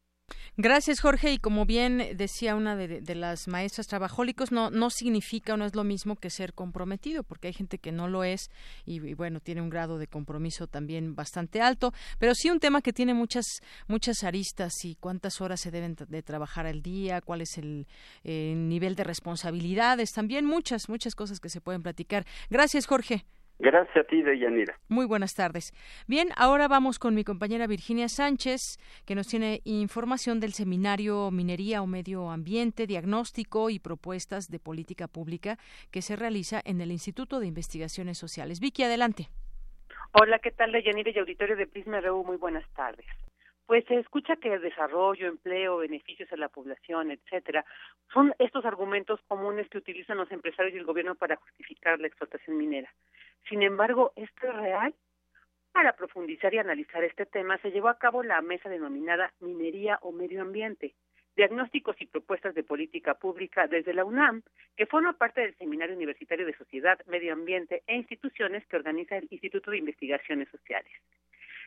Gracias, Jorge. Y como bien decía una de, las maestras, trabajólicos no, no significa o no es lo mismo que ser comprometido, porque hay gente que no lo es y, bueno, tiene un grado de compromiso también bastante alto, pero sí un tema que tiene muchas, muchas aristas y cuántas horas se deben de trabajar al día, cuál es el eh, nivel de responsabilidades, también muchas, muchas cosas que se pueden platicar. Gracias, Jorge. Gracias a ti, Deyanira. Muy buenas tardes. Bien, ahora vamos con mi compañera Virginia Sánchez, que nos tiene información del seminario Minería o Medio Ambiente, Diagnóstico y Propuestas de Política Pública que se realiza en el Instituto de Investigaciones Sociales. Vicky, adelante. Hola, ¿qué tal, Deyanira y auditorio de Prisma RU? Muy buenas tardes pues se escucha que el desarrollo, empleo, beneficios a la población, etcétera, son estos argumentos comunes que utilizan los empresarios y el gobierno para justificar la explotación minera. Sin embargo, ¿esto es real? Para profundizar y analizar este tema, se llevó a cabo la mesa denominada Minería o Medio Ambiente, diagnósticos y propuestas de política pública desde la UNAM, que forma parte del Seminario Universitario de Sociedad, Medio Ambiente e Instituciones que organiza el Instituto de Investigaciones Sociales.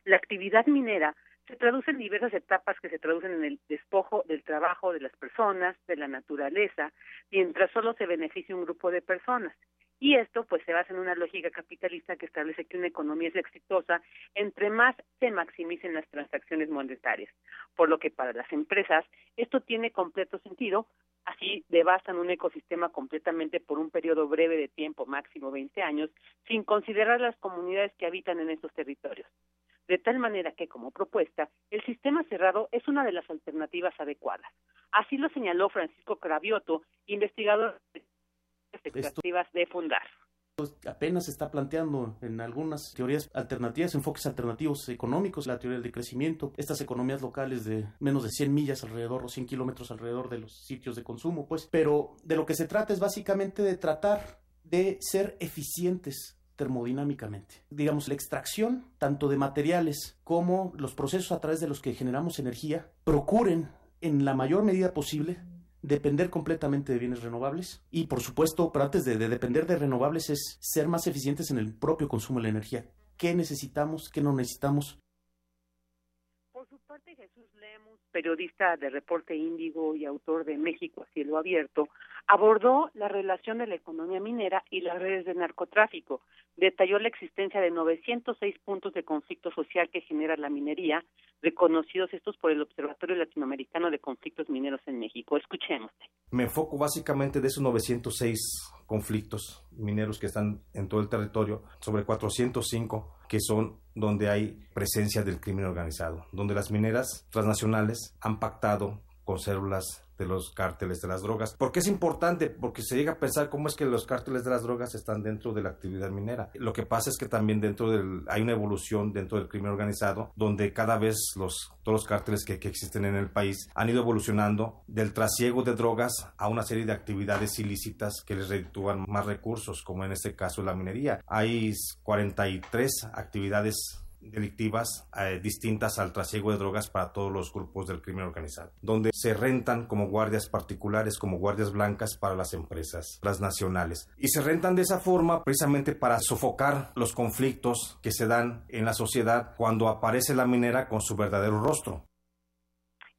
La actividad minera se traduce en diversas etapas que se traducen en el despojo del trabajo de las personas, de la naturaleza, mientras solo se beneficia un grupo de personas. Y esto pues se basa en una lógica capitalista que establece que una economía es exitosa entre más se maximicen las transacciones monetarias. Por lo que para las empresas esto tiene completo sentido, así devastan un ecosistema completamente por un periodo breve de tiempo, máximo 20 años, sin considerar las comunidades que habitan en estos territorios de tal manera que, como propuesta, el sistema cerrado es una de las alternativas adecuadas. Así lo señaló Francisco Cravioto, investigador de expectativas de Fundar. Apenas se está planteando en algunas teorías alternativas, enfoques alternativos económicos, la teoría del decrecimiento, estas economías locales de menos de 100 millas alrededor o 100 kilómetros alrededor de los sitios de consumo, pues, pero de lo que se trata es básicamente de tratar de ser eficientes termodinámicamente. Digamos, la extracción tanto de materiales como los procesos a través de los que generamos energía procuren en la mayor medida posible depender completamente de bienes renovables y por supuesto, pero antes de, de, depender de renovables es ser más eficientes en el propio consumo de la energía. ¿Qué necesitamos? ¿Qué no necesitamos? Por su parte, Jesús Lemus, periodista de Reporte Índigo y autor de México a cielo abierto, abordó la relación de la economía minera y las redes de narcotráfico. Detalló la existencia de 906 puntos de conflicto social que genera la minería, reconocidos estos por el Observatorio Latinoamericano de Conflictos Mineros en México. Escuchemos. Me enfoco básicamente de esos 906 conflictos mineros que están en todo el territorio, sobre 405 que son donde hay presencia del crimen organizado, donde las mineras transnacionales han pactado con células de los cárteles de las drogas. ¿Por qué es importante? Porque se llega a pensar cómo es que los cárteles de las drogas están dentro de la actividad minera. Lo que pasa es que también dentro del hay una evolución dentro del crimen organizado donde cada vez los todos los cárteles que, existen en el país han ido evolucionando del trasiego de drogas a una serie de actividades ilícitas que les reditúan más recursos, como en este caso la minería. Hay 43 actividades delictivas eh, distintas al trasiego de drogas para todos los grupos del crimen organizado, donde se rentan como guardias particulares, como guardias blancas para las empresas transnacionales. Y se rentan de esa forma precisamente para sofocar los conflictos que se dan en la sociedad cuando aparece la minera con su verdadero rostro.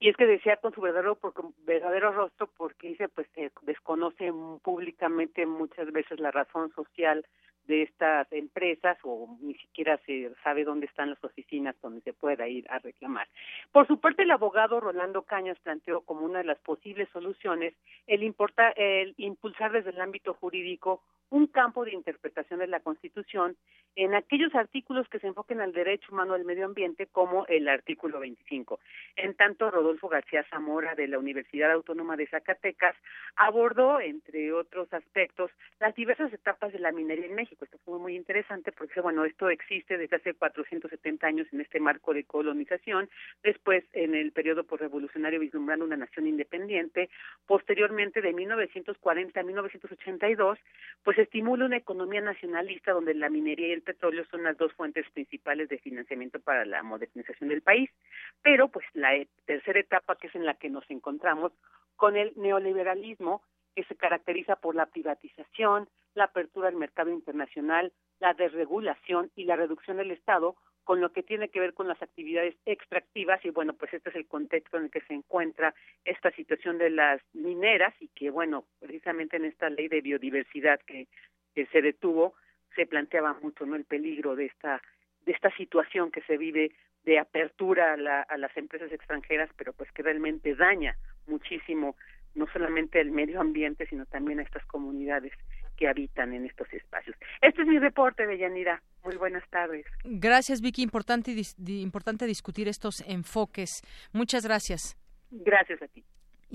Y es que decía con su verdadero, verdadero rostro porque dice, pues se desconoce públicamente muchas veces la razón social de estas empresas o ni siquiera se sabe dónde están las oficinas donde se pueda ir a reclamar. Por su parte, el abogado Rolando Cañas planteó como una de las posibles soluciones el, importa, el impulsar desde el ámbito jurídico un campo de interpretación de la Constitución en aquellos artículos que se enfoquen al derecho humano al medio ambiente, como el artículo 25. En tanto, Rodolfo García Zamora, de la Universidad Autónoma de Zacatecas, abordó, entre otros aspectos, las diversas etapas de la minería en México. Esto fue muy interesante porque, bueno, esto existe desde hace 470 años en este marco de colonización, después en el periodo revolucionario vislumbrando una nación independiente, posteriormente de 1940 a 1982, pues estimula una economía nacionalista donde la minería y el petróleo son las dos fuentes principales de financiamiento para la modernización del país. Pero pues la e, tercera etapa que es en la que nos encontramos con el neoliberalismo que se caracteriza por la privatización, la apertura al mercado internacional, la desregulación y la reducción del Estado, con lo que tiene que ver con las actividades extractivas. Y bueno, pues este es el contexto en el que se encuentra esta situación de las mineras y que bueno, precisamente en esta ley de biodiversidad que, que se detuvo se planteaba mucho no el peligro de esta de esta situación que se vive de apertura a, la, a las empresas extranjeras, pero pues que realmente daña muchísimo no solamente el medio ambiente, sino también a estas comunidades que habitan en estos espacios. Este es mi reporte, Deyanira. Muy buenas tardes. Gracias, Vicky. Importante, importante discutir estos enfoques. Muchas gracias. Gracias a ti.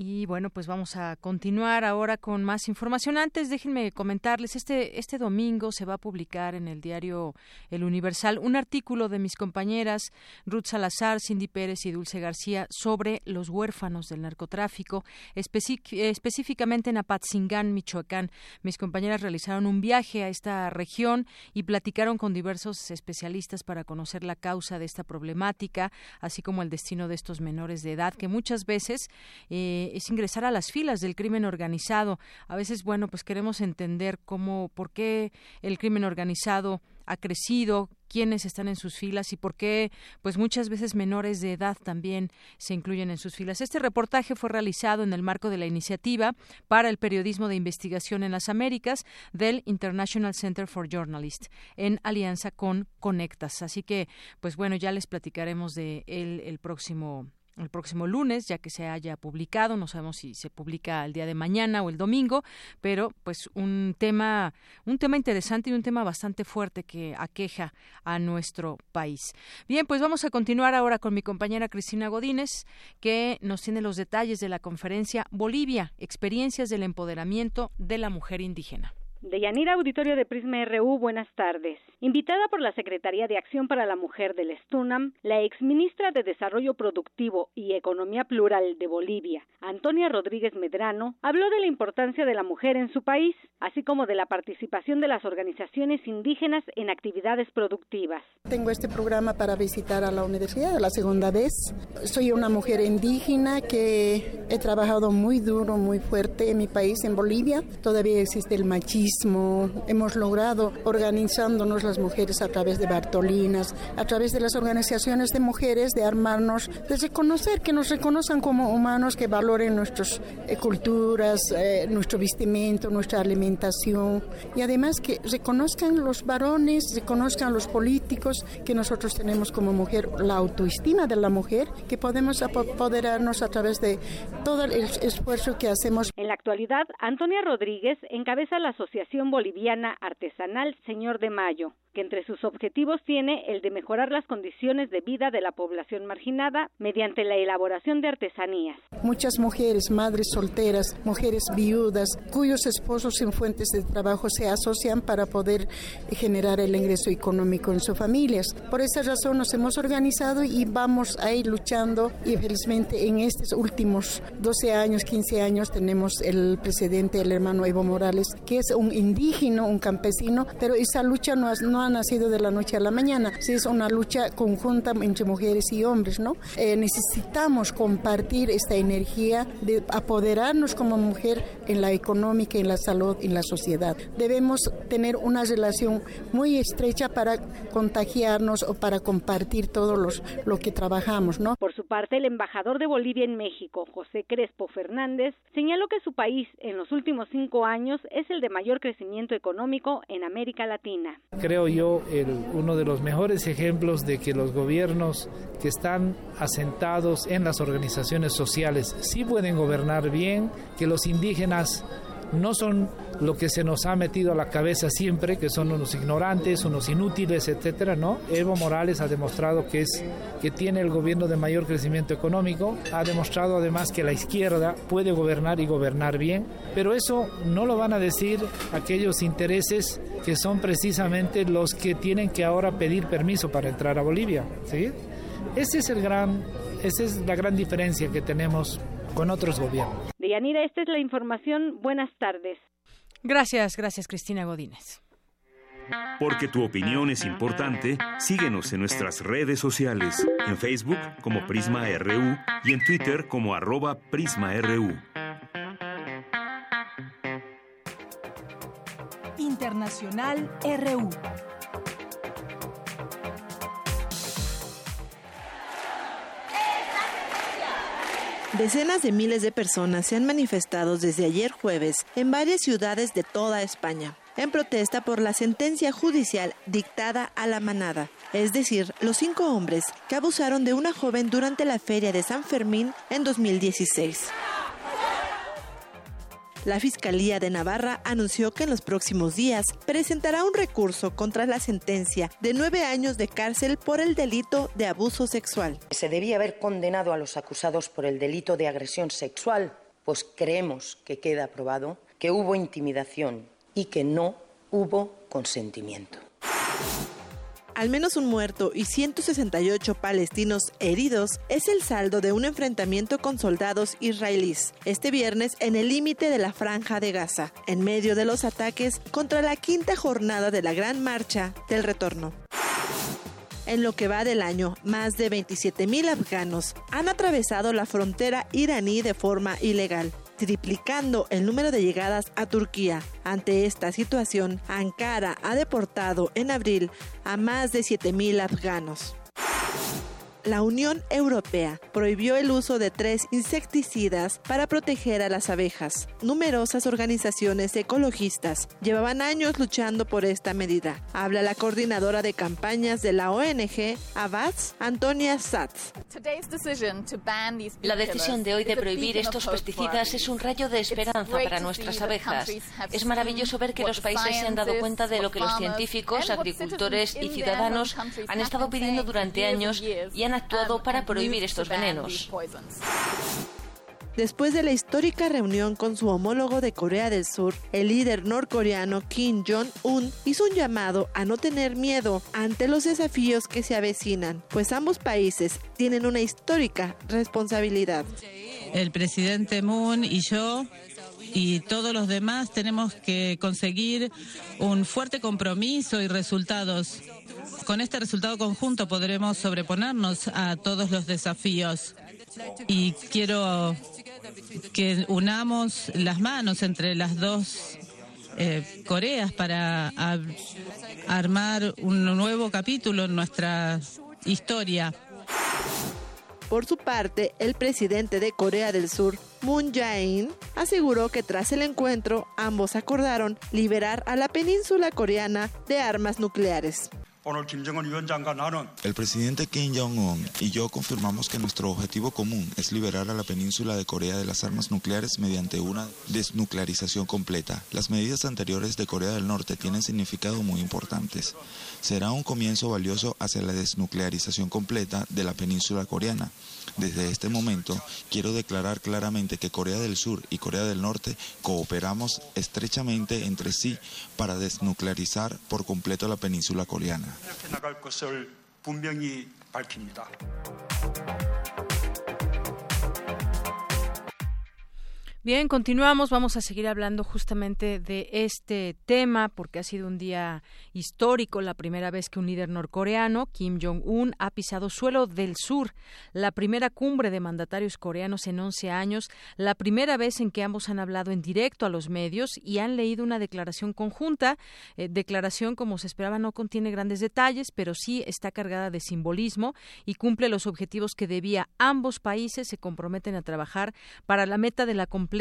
Y bueno, pues vamos a continuar ahora con más información. Antes, déjenme comentarles, este, este domingo se va a publicar en el diario El Universal un artículo de mis compañeras Ruth Salazar, Cindy Pérez y Dulce García sobre los huérfanos del narcotráfico, específicamente en Apatzingán, Michoacán. Mis compañeras realizaron un viaje a esta región y platicaron con diversos especialistas para conocer la causa de esta problemática, así como el destino de estos menores de edad que muchas veces eh, es ingresar a las filas del crimen organizado. A veces, bueno, pues queremos entender cómo, por qué el crimen organizado ha crecido, quiénes están en sus filas y por qué, pues muchas veces menores de edad también se incluyen en sus filas. Este reportaje fue realizado en el marco de la iniciativa para el periodismo de investigación en las Américas del International Center for Journalists en alianza con Conectas. Así que, pues bueno, ya les platicaremos de él el próximo el próximo lunes, ya que se haya publicado, no sabemos si se publica el día de mañana o el domingo, pero pues un tema, un tema interesante y un tema bastante fuerte que aqueja a nuestro país. Bien, pues vamos a continuar ahora con mi compañera Cristina Godínez, que nos tiene los detalles de la conferencia Bolivia, experiencias del empoderamiento de la mujer indígena. Deyanira Auditorio de Prisma RU, buenas tardes. Invitada por la Secretaría de Acción para la Mujer del Stunam, la exministra de Desarrollo Productivo y Economía Plural de Bolivia, Antonia Rodríguez Medrano, habló de la importancia de la mujer en su país, así como de la participación de las organizaciones indígenas en actividades productivas. Tengo este programa para visitar a la universidad la segunda vez. Soy una mujer indígena que he trabajado muy duro, muy fuerte en mi país, en Bolivia. Todavía existe el machismo hemos logrado organizándonos las mujeres a través de Bartolinas, a través de las organizaciones de mujeres, de armarnos, de reconocer, que nos reconozcan como humanos, que valoren nuestras eh, culturas, eh, nuestro vestimento, nuestra alimentación y además que reconozcan los varones, reconozcan los políticos que nosotros tenemos como mujer, la autoestima de la mujer, que podemos apoderarnos a través de todo el esfuerzo que hacemos. En la actualidad, Antonia Rodríguez encabeza la Asociación Asociación Boliviana Artesanal Señor de Mayo, que entre sus objetivos tiene el de mejorar las condiciones de vida de la población marginada mediante la elaboración de artesanías. Muchas mujeres, madres solteras, mujeres viudas, cuyos esposos sin fuentes de trabajo se asocian para poder generar el ingreso económico en sus familias. Por esa razón nos hemos organizado y vamos a ir luchando y felizmente en estos últimos 12 años, 15 años tenemos el presidente, el hermano Evo Morales, que es un indígena, un campesino, pero esa lucha no no ha nacido de la noche a la mañana, sí es una lucha conjunta entre mujeres y hombres, ¿no? Eh, necesitamos compartir esta energía de apoderarnos como mujer en la económica, en la salud, en la sociedad. Debemos tener una relación muy estrecha para contagiarnos o para compartir todo los, lo que trabajamos, ¿no? Por su parte, el embajador de Bolivia en México, José Crespo Fernández, señaló que su país en los últimos cinco años es el de mayor crecimiento económico en América Latina. Creo yo uno de los mejores ejemplos de que los gobiernos que están asentados en las organizaciones sociales sí pueden gobernar bien, que los indígenas no son lo que se nos ha metido a la cabeza siempre, que son unos ignorantes, unos inútiles, etcétera, ¿no? Evo Morales ha demostrado que es que tiene el gobierno de mayor crecimiento económico, ha demostrado además que la izquierda puede gobernar y gobernar bien, pero eso no lo van a decir aquellos intereses que son precisamente los que tienen que ahora pedir permiso para entrar a Bolivia, ¿sí? Ese es el gran esa es la gran diferencia que tenemos con otros gobiernos. Deyanira, esta es la información. Buenas tardes. Gracias, gracias Cristina Godínez. Porque tu opinión es importante, síguenos en nuestras redes sociales, en Facebook como Prisma RU y en Twitter como arroba PrismaRU. Internacional RU. Decenas de miles de personas se han manifestado desde ayer jueves en varias ciudades de toda España en protesta por la sentencia judicial dictada a la manada, es decir, los cinco hombres que abusaron de una joven durante la feria de San Fermín en 2016. La Fiscalía de Navarra anunció que en los próximos días presentará un recurso contra la sentencia de nueve años de cárcel por el delito de abuso sexual. Se debía haber condenado a los acusados por el delito de agresión sexual, pues creemos que queda probado que hubo intimidación y que no hubo consentimiento al menos un muerto y 168 palestinos heridos es el saldo de un enfrentamiento con soldados israelíes este viernes en el límite de la franja de Gaza, en medio de los ataques contra la quinta jornada de la Gran Marcha del Retorno. En lo que va del año, más de 27.000 afganos han atravesado la frontera iraní de forma ilegal triplicando el número de llegadas a Turquía. Ante esta situación, Ankara ha deportado en abril a más de 7.000 afganos la Unión Europea prohibió el uso de tres insecticidas para proteger a las abejas. Numerosas organizaciones ecologistas llevaban años luchando por esta medida. Habla la coordinadora de campañas de la ONG Abaz, Antonia Satz. La decisión de hoy de prohibir estos pesticidas es un rayo de esperanza para nuestras abejas. Es maravilloso ver que los países se han dado cuenta de lo que los científicos, agricultores y ciudadanos han estado pidiendo durante años y han actuado para prohibir estos venenos. después de la histórica reunión con su homólogo de Corea del Sur, el líder norcoreano Kim Jong-un hizo un llamado a no tener miedo ante los desafíos que se avecinan, pues ambos países tienen una histórica responsabilidad. El presidente Moon y yo y todos los demás tenemos que conseguir un fuerte compromiso y resultados. Con este resultado conjunto podremos sobreponernos a todos los desafíos. Y quiero que unamos las manos entre las dos eh, Coreas para armar un nuevo capítulo en nuestra historia. Por su parte, el presidente de Corea del Sur, Moon Jae-in, aseguró que tras el encuentro ambos acordaron liberar a la península coreana de armas nucleares. El presidente Kim Jong-un y yo confirmamos que nuestro objetivo común es liberar a la península de Corea de las armas nucleares mediante una desnuclearización completa. Las medidas anteriores de Corea del Norte tienen significado muy importantes. Será un comienzo valioso hacia la desnuclearización completa de la península coreana. Desde este momento, quiero declarar claramente que Corea del Sur y Corea del Norte cooperamos estrechamente entre sí para desnuclearizar por completo la península coreana. Bien, continuamos. Vamos a seguir hablando justamente de este tema porque ha sido un día histórico, la primera vez que un líder norcoreano, Kim Jong-un, ha pisado suelo del sur, la primera cumbre de mandatarios coreanos en 11 años, la primera vez en que ambos han hablado en directo a los medios y han leído una declaración conjunta. Eh, declaración, como se esperaba, no contiene grandes detalles, pero sí está cargada de simbolismo y cumple los objetivos que debía. Ambos países se comprometen a trabajar para la meta de la completa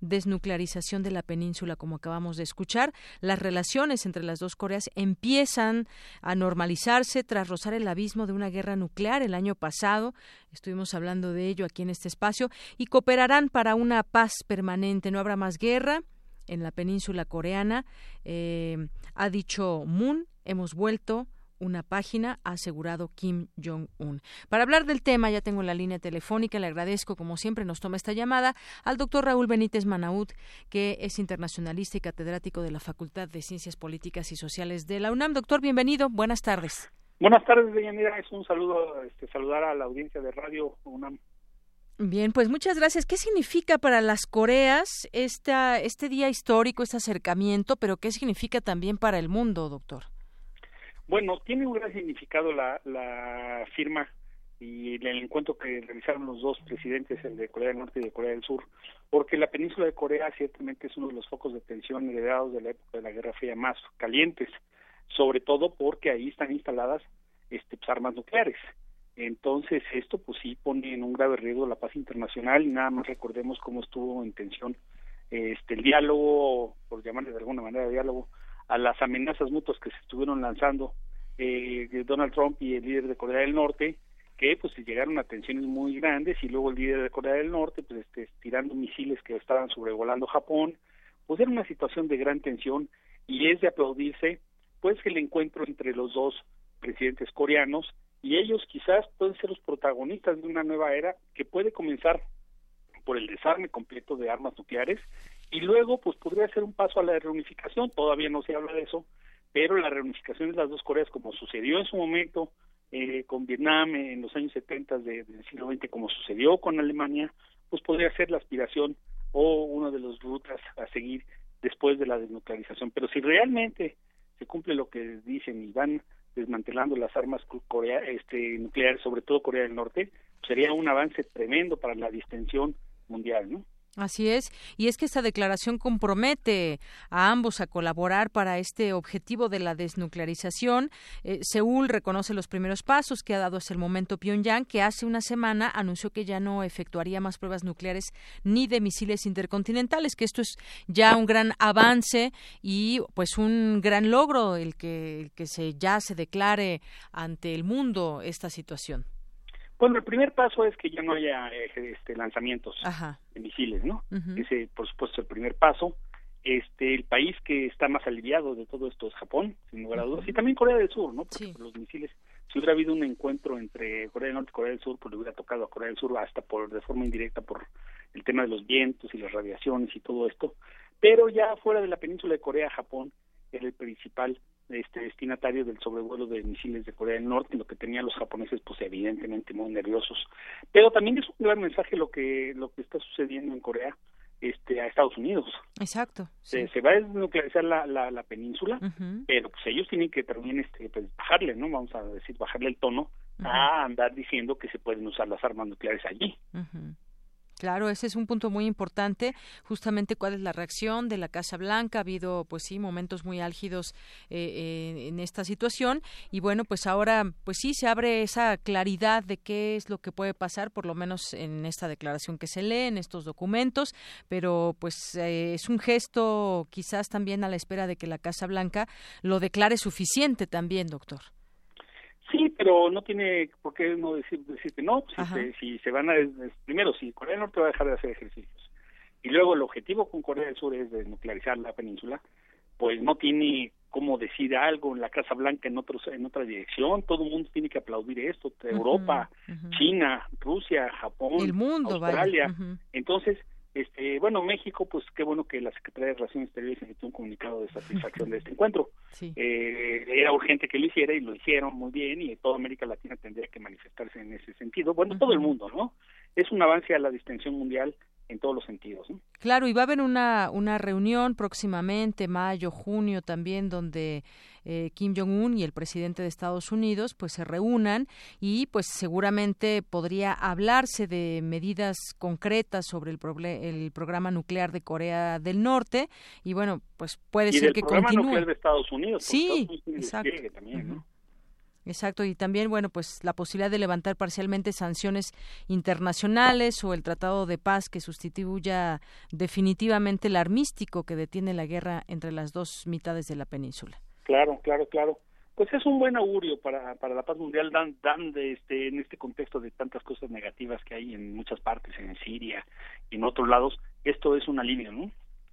desnuclearización de la península, como acabamos de escuchar. Las relaciones entre las dos Coreas empiezan a normalizarse tras rozar el abismo de una guerra nuclear el año pasado. Estuvimos hablando de ello aquí en este espacio y cooperarán para una paz permanente. No habrá más guerra en la península coreana, eh, ha dicho Moon. Hemos vuelto una página, ha asegurado Kim Jong-un. Para hablar del tema, ya tengo la línea telefónica, le agradezco, como siempre, nos toma esta llamada al doctor Raúl Benítez Manaut, que es internacionalista y catedrático de la Facultad de Ciencias Políticas y Sociales de la UNAM. Doctor, bienvenido, buenas tardes. Buenas tardes, Deyanira. Es un saludo, este, saludar a la audiencia de Radio UNAM. Bien, pues muchas gracias. ¿Qué significa para las Coreas esta, este día histórico, este acercamiento, pero qué significa también para el mundo, doctor? Bueno, tiene un gran significado la, la firma y el encuentro que realizaron los dos presidentes, el de Corea del Norte y de Corea del Sur, porque la península de Corea ciertamente es uno de los focos de tensión heredados de la época de la Guerra Fría más calientes, sobre todo porque ahí están instaladas este, pues, armas nucleares. Entonces esto pues sí pone en un grave riesgo la paz internacional y nada más recordemos cómo estuvo en tensión este el diálogo, por llamarle de alguna manera diálogo, a las amenazas mutuas que se estuvieron lanzando eh, Donald Trump y el líder de Corea del Norte, que pues llegaron a tensiones muy grandes y luego el líder de Corea del Norte pues este, tirando misiles que estaban sobrevolando Japón, pues era una situación de gran tensión y es de aplaudirse pues el encuentro entre los dos presidentes coreanos y ellos quizás pueden ser los protagonistas de una nueva era que puede comenzar por el desarme completo de armas nucleares y luego pues podría ser un paso a la reunificación, todavía no se habla de eso, pero la reunificación de las dos Coreas como sucedió en su momento eh, con Vietnam en los años 70 de, del siglo XX, como sucedió con Alemania, pues podría ser la aspiración o una de las rutas a seguir después de la desnuclearización. Pero si realmente se cumple lo que dicen y van desmantelando las armas Corea, este, nucleares, sobre todo Corea del Norte, sería un avance tremendo para la distensión mundial, ¿no? Así es, y es que esta declaración compromete a ambos a colaborar para este objetivo de la desnuclearización. Eh, Seúl reconoce los primeros pasos que ha dado hasta el momento Pyongyang, que hace una semana anunció que ya no efectuaría más pruebas nucleares ni de misiles intercontinentales, que esto es ya un gran avance y pues un gran logro el que, el que se ya se declare ante el mundo esta situación. Bueno, el primer paso es que ya no haya este, lanzamientos de misiles, ¿no? Ese, por supuesto, es el primer paso. Este, el país que está más aliviado de todo esto es Japón, sin lugar a dudas, y también Corea del Sur, ¿no? Porque los misiles, si hubiera habido un encuentro entre Corea del Norte y Corea del Sur, pues le hubiera tocado a Corea del Sur hasta por de forma indirecta por el tema de los vientos y las radiaciones y todo esto, pero ya fuera de la península de Corea, Japón era el principal este destinatario del sobrevuelo de misiles de Corea del Norte, lo que tenían los japoneses pues evidentemente muy nerviosos. Pero también es un gran mensaje lo que lo que está sucediendo en Corea este a Estados Unidos. Exacto. Se, se va a desnuclearizar la, la, la península, pero pues ellos tienen que también este pues bajarle, ¿no? Vamos a decir bajarle el tono a andar diciendo que se pueden usar las armas nucleares allí. Claro, ese es un punto muy importante, justamente cuál es la reacción de la Casa Blanca. Ha habido, pues sí, momentos muy álgidos eh, eh, en esta situación y bueno, pues ahora, pues sí, se abre esa claridad de qué es lo que puede pasar, por lo menos en esta declaración que se lee, en estos documentos, pero pues eh, es un gesto quizás también a la espera de que la Casa Blanca lo declare suficiente también, doctor. Sí, pero no tiene por qué no decir, decir que no. Si se, si se, van a. Primero, si Corea del Norte va a dejar de hacer ejercicios y luego el objetivo con Corea del Sur es desnuclearizar la península, pues no tiene cómo decir algo en la Casa Blanca en otros en otra dirección. Todo el mundo tiene que aplaudir esto. Europa, China, Rusia, Japón, el mundo, Australia. Entonces, este, bueno, México, pues qué bueno que la Secretaría de Relaciones Exteriores emitió un comunicado de satisfacción de este encuentro. Eh, era urgente que lo hiciera y lo hicieron muy bien y toda América Latina tendría que manifestarse en ese sentido. Bueno, todo el mundo, ¿no? Es un avance a la distensión mundial en todos los sentidos. ¿no? Claro, y va a haber una, una reunión próximamente, mayo, junio también, donde eh, Kim Jong-un y el presidente de Estados Unidos pues se reúnan y pues seguramente podría hablarse de medidas concretas sobre el, el programa nuclear de Corea del Norte y bueno, pues puede y ser del que programa continúe. nuclear de Estados Unidos. Sí, Estados Unidos exacto. También, ¿no? Exacto, y también, bueno, pues la posibilidad de levantar parcialmente sanciones internacionales o el tratado de paz que sustituya definitivamente el armístico que detiene la guerra entre las dos mitades de la península. Claro, claro, claro. Pues es un buen augurio para, para la paz mundial, dan, dan de este, en este contexto de tantas cosas negativas que hay en muchas partes, en Siria y en otros lados. Esto es un alivio, ¿no?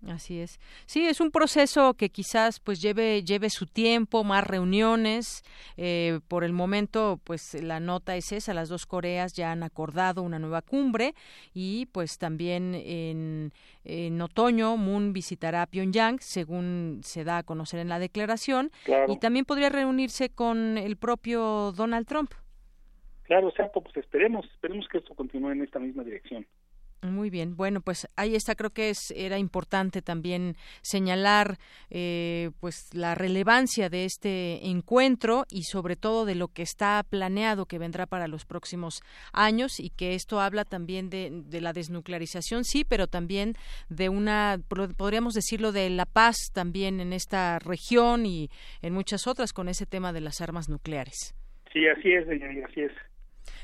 Así es. Sí, es un proceso que quizás pues lleve lleve su tiempo, más reuniones. Eh, por el momento, pues la nota es esa: las dos Coreas ya han acordado una nueva cumbre y pues también en, en otoño Moon visitará Pyongyang, según se da a conocer en la declaración, Claro. y también podría reunirse con el propio Donald Trump. Claro, exacto, pues esperemos, esperemos que esto continúe en esta misma dirección. Muy bien, bueno, pues ahí está. Creo que es era importante también señalar, eh, pues la relevancia de este encuentro y sobre todo de lo que está planeado que vendrá para los próximos años y que esto habla también de, de la desnuclearización, sí, pero también de una, podríamos decirlo, de la paz también en esta región y en muchas otras con ese tema de las armas nucleares. Sí, así es, señorita, así es.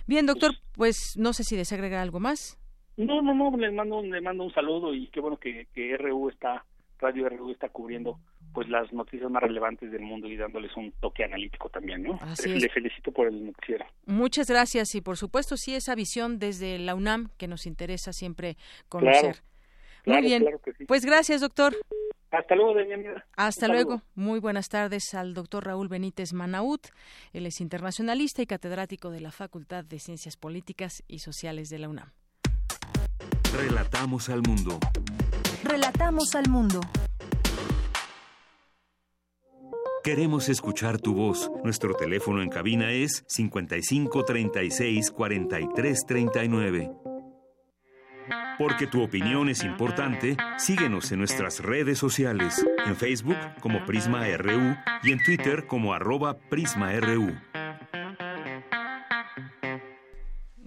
Bien, doctor, pues no sé si desea agregar algo más. No, no, no, les mando, les mando un saludo y qué bueno que, que RU está, Radio RU está cubriendo pues las noticias más relevantes del mundo y dándoles un toque analítico también, ¿no? Así es. Le felicito por el noticiero. Muchas gracias y por supuesto sí esa visión desde la UNAM que nos interesa siempre conocer. claro, Muy bien. claro que sí. Pues gracias, doctor. Hasta luego, Daniela. Hasta luego. Muy buenas tardes al doctor Raúl Benítez Manaut. Él es internacionalista y catedrático de la Facultad de Ciencias Políticas y Sociales de la UNAM. Relatamos al mundo. Relatamos al mundo. Queremos escuchar tu voz. Nuestro teléfono en cabina es 55 36 43 39. Porque tu opinión es importante, síguenos en nuestras redes sociales, en Facebook como Prisma RU y en Twitter como arroba PrismaRU.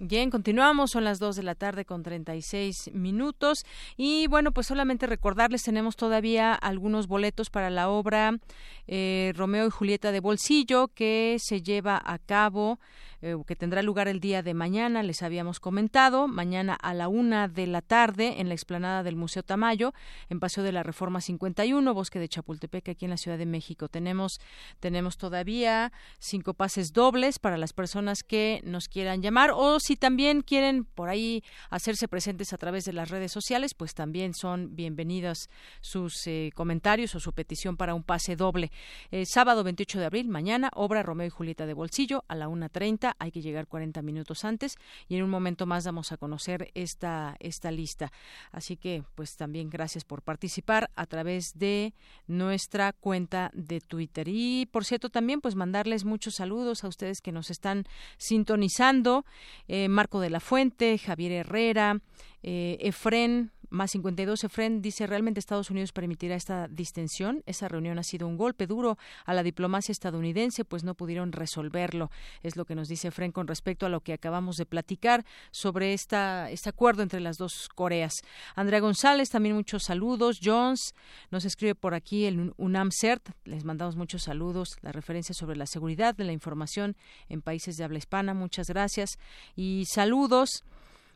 Bien, continuamos, son las 2 de la tarde con 36 minutos. Y bueno, pues solamente recordarles, tenemos todavía algunos boletos para la obra eh, Romeo y Julieta de Bolsillo que se lleva a cabo, eh, que tendrá lugar el día de mañana, les habíamos comentado, mañana a la una de la tarde en la explanada del Museo Tamayo, en Paseo de la Reforma 51, Bosque de Chapultepec, aquí en la Ciudad de México. Tenemos, tenemos todavía cinco pases dobles para las personas que nos quieran llamar o si también quieren por ahí hacerse presentes a través de las redes sociales, pues también son bienvenidos sus eh, comentarios o su petición para un pase doble. Eh, sábado 28 de abril, mañana, obra Romeo y Julieta de Bolsillo a la 1.30 hay que llegar 40 minutos antes y en un momento más damos a conocer esta, esta lista. Así que, pues también gracias por participar a través de nuestra cuenta de Twitter. Y, por cierto, también pues mandarles muchos saludos a ustedes que nos están sintonizando. Eh, Marco de la Fuente, Javier Herrera, eh, Efren más 52, Efren dice, ¿realmente Estados Unidos permitirá esta distensión? Esa reunión ha sido un golpe duro a la diplomacia estadounidense, pues no pudieron resolverlo. Es lo que nos dice Efren con respecto a lo que acabamos de platicar sobre esta, este acuerdo entre las dos Coreas. Andrea González, también muchos saludos. Jones nos escribe por aquí el UNAM CERT. Les mandamos muchos saludos. La referencia sobre la seguridad de la información en países de habla hispana. Muchas gracias. Y saludos.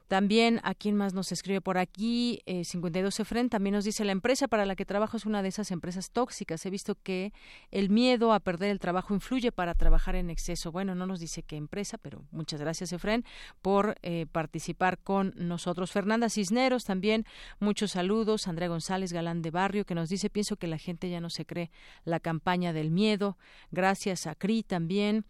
También, ¿a quién más nos escribe por aquí? Eh, 52 Efren también nos dice, la empresa para la que trabajo es una de esas empresas tóxicas. He visto que el miedo a perder el trabajo influye para trabajar en exceso. Bueno, no nos dice qué empresa, pero muchas gracias, Efren, por eh, participar con nosotros. Fernanda Cisneros también, muchos saludos. Andrea González Galán de Barrio, que nos dice, pienso que la gente ya no se cree la campaña del miedo. Gracias a CRI también.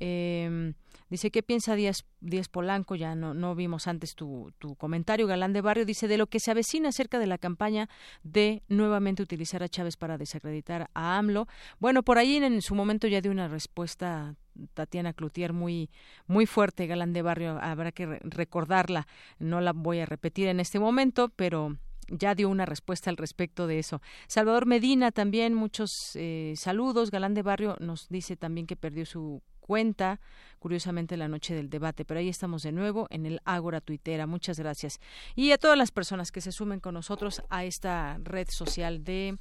Eh, dice, ¿qué piensa Díaz, Polanco? Ya no, no vimos antes tu, tu, comentario. Galán de Barrio dice, de lo que se avecina acerca de la campaña de nuevamente utilizar a Chávez para desacreditar a AMLO. Bueno, por ahí en su momento ya dio una respuesta Tatiana Cloutier muy muy fuerte, Galán de Barrio, habrá que recordarla. No la voy a repetir en este momento, pero ya dio una respuesta al respecto de eso. Salvador Medina también, muchos eh, saludos. Galán de Barrio nos dice también que perdió su cuenta, curiosamente la noche del debate, pero ahí estamos de nuevo en el Ágora Tuitera. Muchas gracias. Y a todas las personas que se sumen con nosotros a esta red social de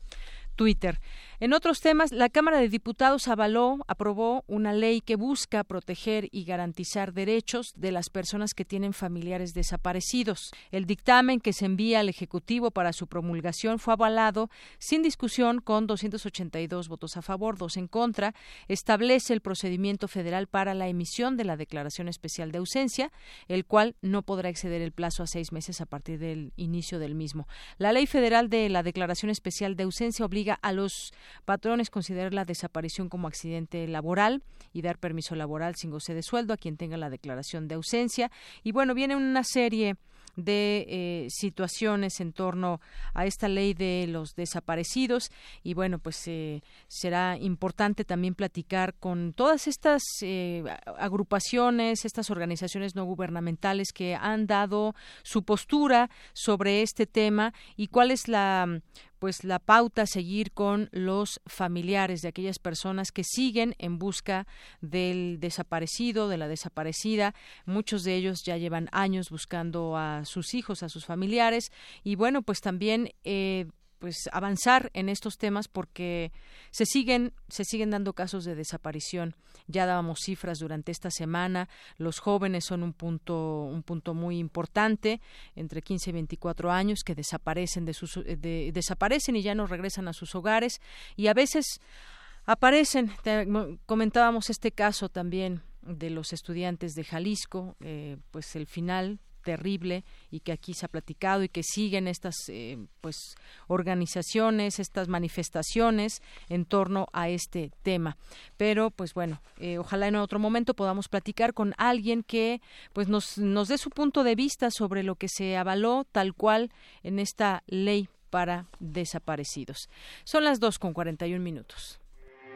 Twitter. En otros temas, la Cámara de Diputados avaló, aprobó una ley que busca proteger y garantizar derechos de las personas que tienen familiares desaparecidos. El dictamen que se envía al Ejecutivo para su promulgación fue avalado sin discusión con 282 votos a favor, dos en contra. Establece el procedimiento federal para la emisión de la declaración especial de ausencia, el cual no podrá exceder el plazo a seis meses a partir del inicio del mismo. La ley federal de la declaración especial de ausencia obliga a los patrones considerar la desaparición como accidente laboral y dar permiso laboral sin goce de sueldo a quien tenga la declaración de ausencia. Y bueno, viene una serie de eh, situaciones en torno a esta ley de los desaparecidos y bueno pues eh, será importante también platicar con todas estas eh, agrupaciones estas organizaciones no gubernamentales que han dado su postura sobre este tema y cuál es la pues la pauta a seguir con los familiares de aquellas personas que siguen en busca del desaparecido, de la desaparecida. Muchos de ellos ya llevan años buscando a sus hijos, a sus familiares y bueno, pues también eh, pues avanzar en estos temas porque se siguen se siguen dando casos de desaparición. Ya dábamos cifras durante esta semana. Los jóvenes son un punto un punto muy importante entre 15 y 24 años que desaparecen de sus de, desaparecen y ya no regresan a sus hogares. Y a veces aparecen. Comentábamos este caso también de los estudiantes de Jalisco eh, pues el final terrible y que aquí se ha platicado y que siguen estas eh, pues organizaciones, estas manifestaciones en torno a este tema. Pero pues bueno, eh, ojalá en otro momento podamos platicar con alguien que pues nos, nos dé su punto de vista sobre lo que se avaló tal cual en esta ley para desaparecidos. Son las dos con 41 minutos.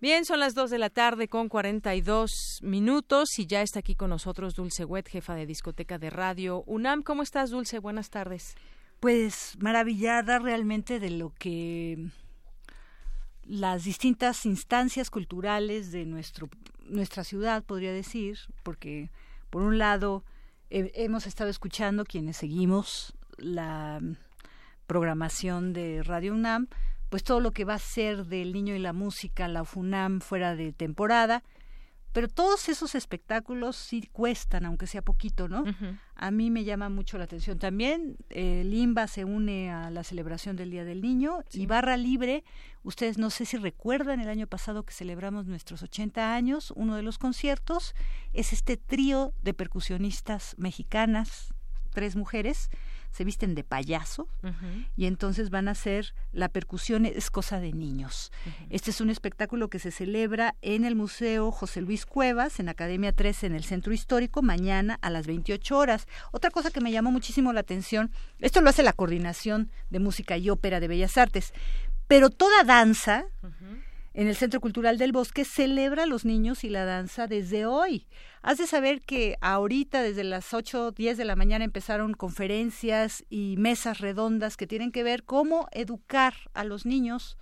Bien, son las 2 de la tarde con 42 minutos y ya está aquí con nosotros Dulce Wet, jefa de discoteca de radio UNAM. ¿Cómo estás, Dulce? Buenas tardes. Pues maravillada realmente de lo que las distintas instancias culturales de nuestro, nuestra ciudad, podría decir, porque por un lado hemos estado escuchando quienes seguimos la programación de Radio UNAM, pues todo lo que va a ser del niño y la música, la FUNAM fuera de temporada, pero todos esos espectáculos sí cuestan, aunque sea poquito, ¿no? A mí me llama mucho la atención. También eh, Limba se une a la celebración del Día del Niño y Barra Libre, ustedes no sé si recuerdan el año pasado que celebramos nuestros 80 años, uno de los conciertos es este trío de percusionistas mexicanas, tres mujeres, se visten de payaso y entonces van a hacer la percusión es cosa de niños. Este es un espectáculo que se celebra en el Museo José Luis Cuevas, en Academia 13, en el Centro Histórico, mañana a las 28 horas. Otra cosa que me llamó muchísimo la atención, esto lo hace la Coordinación de Música y Ópera de Bellas Artes, pero toda danza en el Centro Cultural del Bosque celebra a los niños y la danza desde hoy. Has de saber que ahorita desde las 8, 10 de la mañana empezaron conferencias y mesas redondas que tienen que ver cómo educar a los niños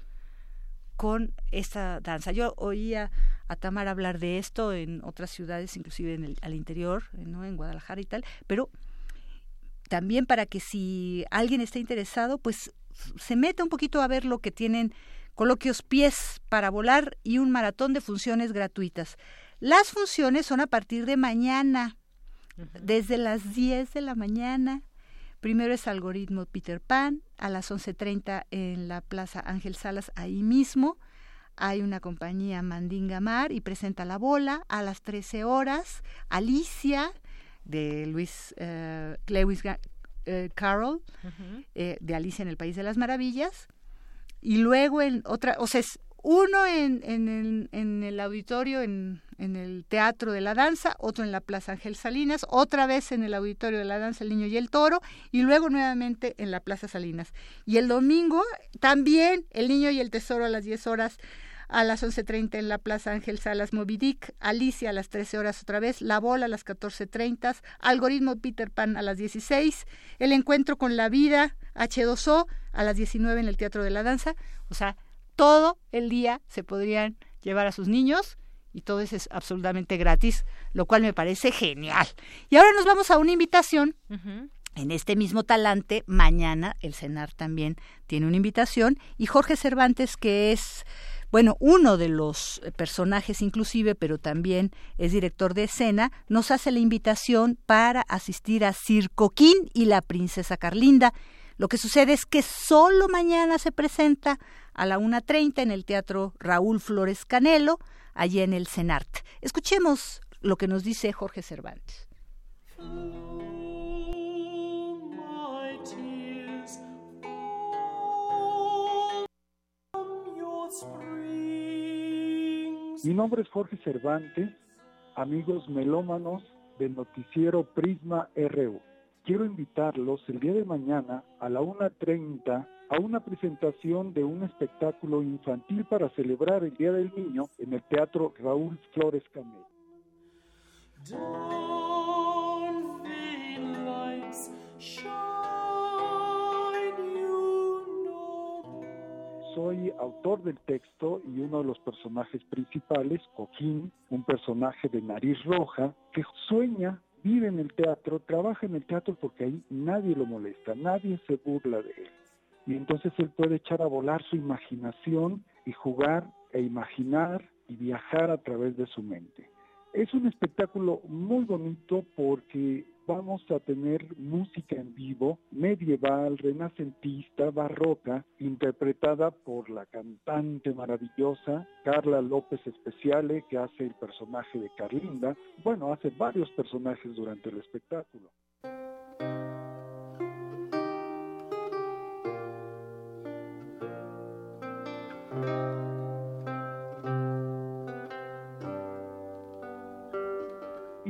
con esta danza. Yo oía a Tamar hablar de esto en otras ciudades, inclusive en el, al interior, ¿no? en Guadalajara y tal, pero también para que si alguien está interesado, pues se meta un poquito a ver lo que tienen coloquios pies para volar y un maratón de funciones gratuitas. Las funciones son a partir de mañana, desde las 10 de la mañana. Primero es algoritmo Peter Pan, a las 11.30 en la Plaza Ángel Salas, ahí mismo. Hay una compañía Mandinga Mar y presenta la bola a las 13 horas. Alicia, de Luis uh, Lewis uh, Carroll, eh, de Alicia en el País de las Maravillas y luego en otra, o sea, es uno en, en, el, en el auditorio, en, en el Teatro de la Danza, otro en la Plaza Ángel Salinas, otra vez en el Auditorio de la Danza El Niño y el Toro, y luego nuevamente en la Plaza Salinas. Y el domingo también El Niño y el Tesoro a las 10 horas, a las 11.30 en la Plaza Ángel Salas Movidic, Alicia a las 13 horas otra vez, La Bola a las 14.30, Algoritmo Peter Pan a las 16, El Encuentro con la Vida, H2O, a las 19 en el Teatro de la Danza. O sea, todo el día se podrían llevar a sus niños y todo eso es absolutamente gratis, lo cual me parece genial. Y ahora nos vamos a una invitación. En este mismo talante, mañana el CENAR también tiene una invitación y Jorge Cervantes, que es bueno, uno de los personajes inclusive, pero también es director de escena, nos hace la invitación para asistir a Circoquín y la princesa Carlinda. Lo que sucede es que solo mañana se presenta a la 1.30 en el Teatro Raúl Flores Canelo, allí en el CENART. Escuchemos lo que nos dice Jorge Cervantes. Mi nombre es Jorge Cervantes, amigos melómanos del noticiero Prisma RU. Quiero invitarlos el día de mañana a la 1.30 a una presentación de un espectáculo infantil para celebrar el Día del Niño en el Teatro Raúl Flores Camel. Soy autor del texto y uno de los personajes principales, Coquín, un personaje de nariz roja, que sueña, vive en el teatro, trabaja en el teatro porque ahí nadie lo molesta, nadie se burla de él. Y entonces él puede echar a volar su imaginación y jugar e imaginar y viajar a través de su mente. Es un espectáculo muy bonito porque vamos a tener música en vivo medieval, renacentista, barroca, interpretada por la cantante maravillosa Carla López Especiale, que hace el personaje de Carlinda. Bueno, hace varios personajes durante el espectáculo.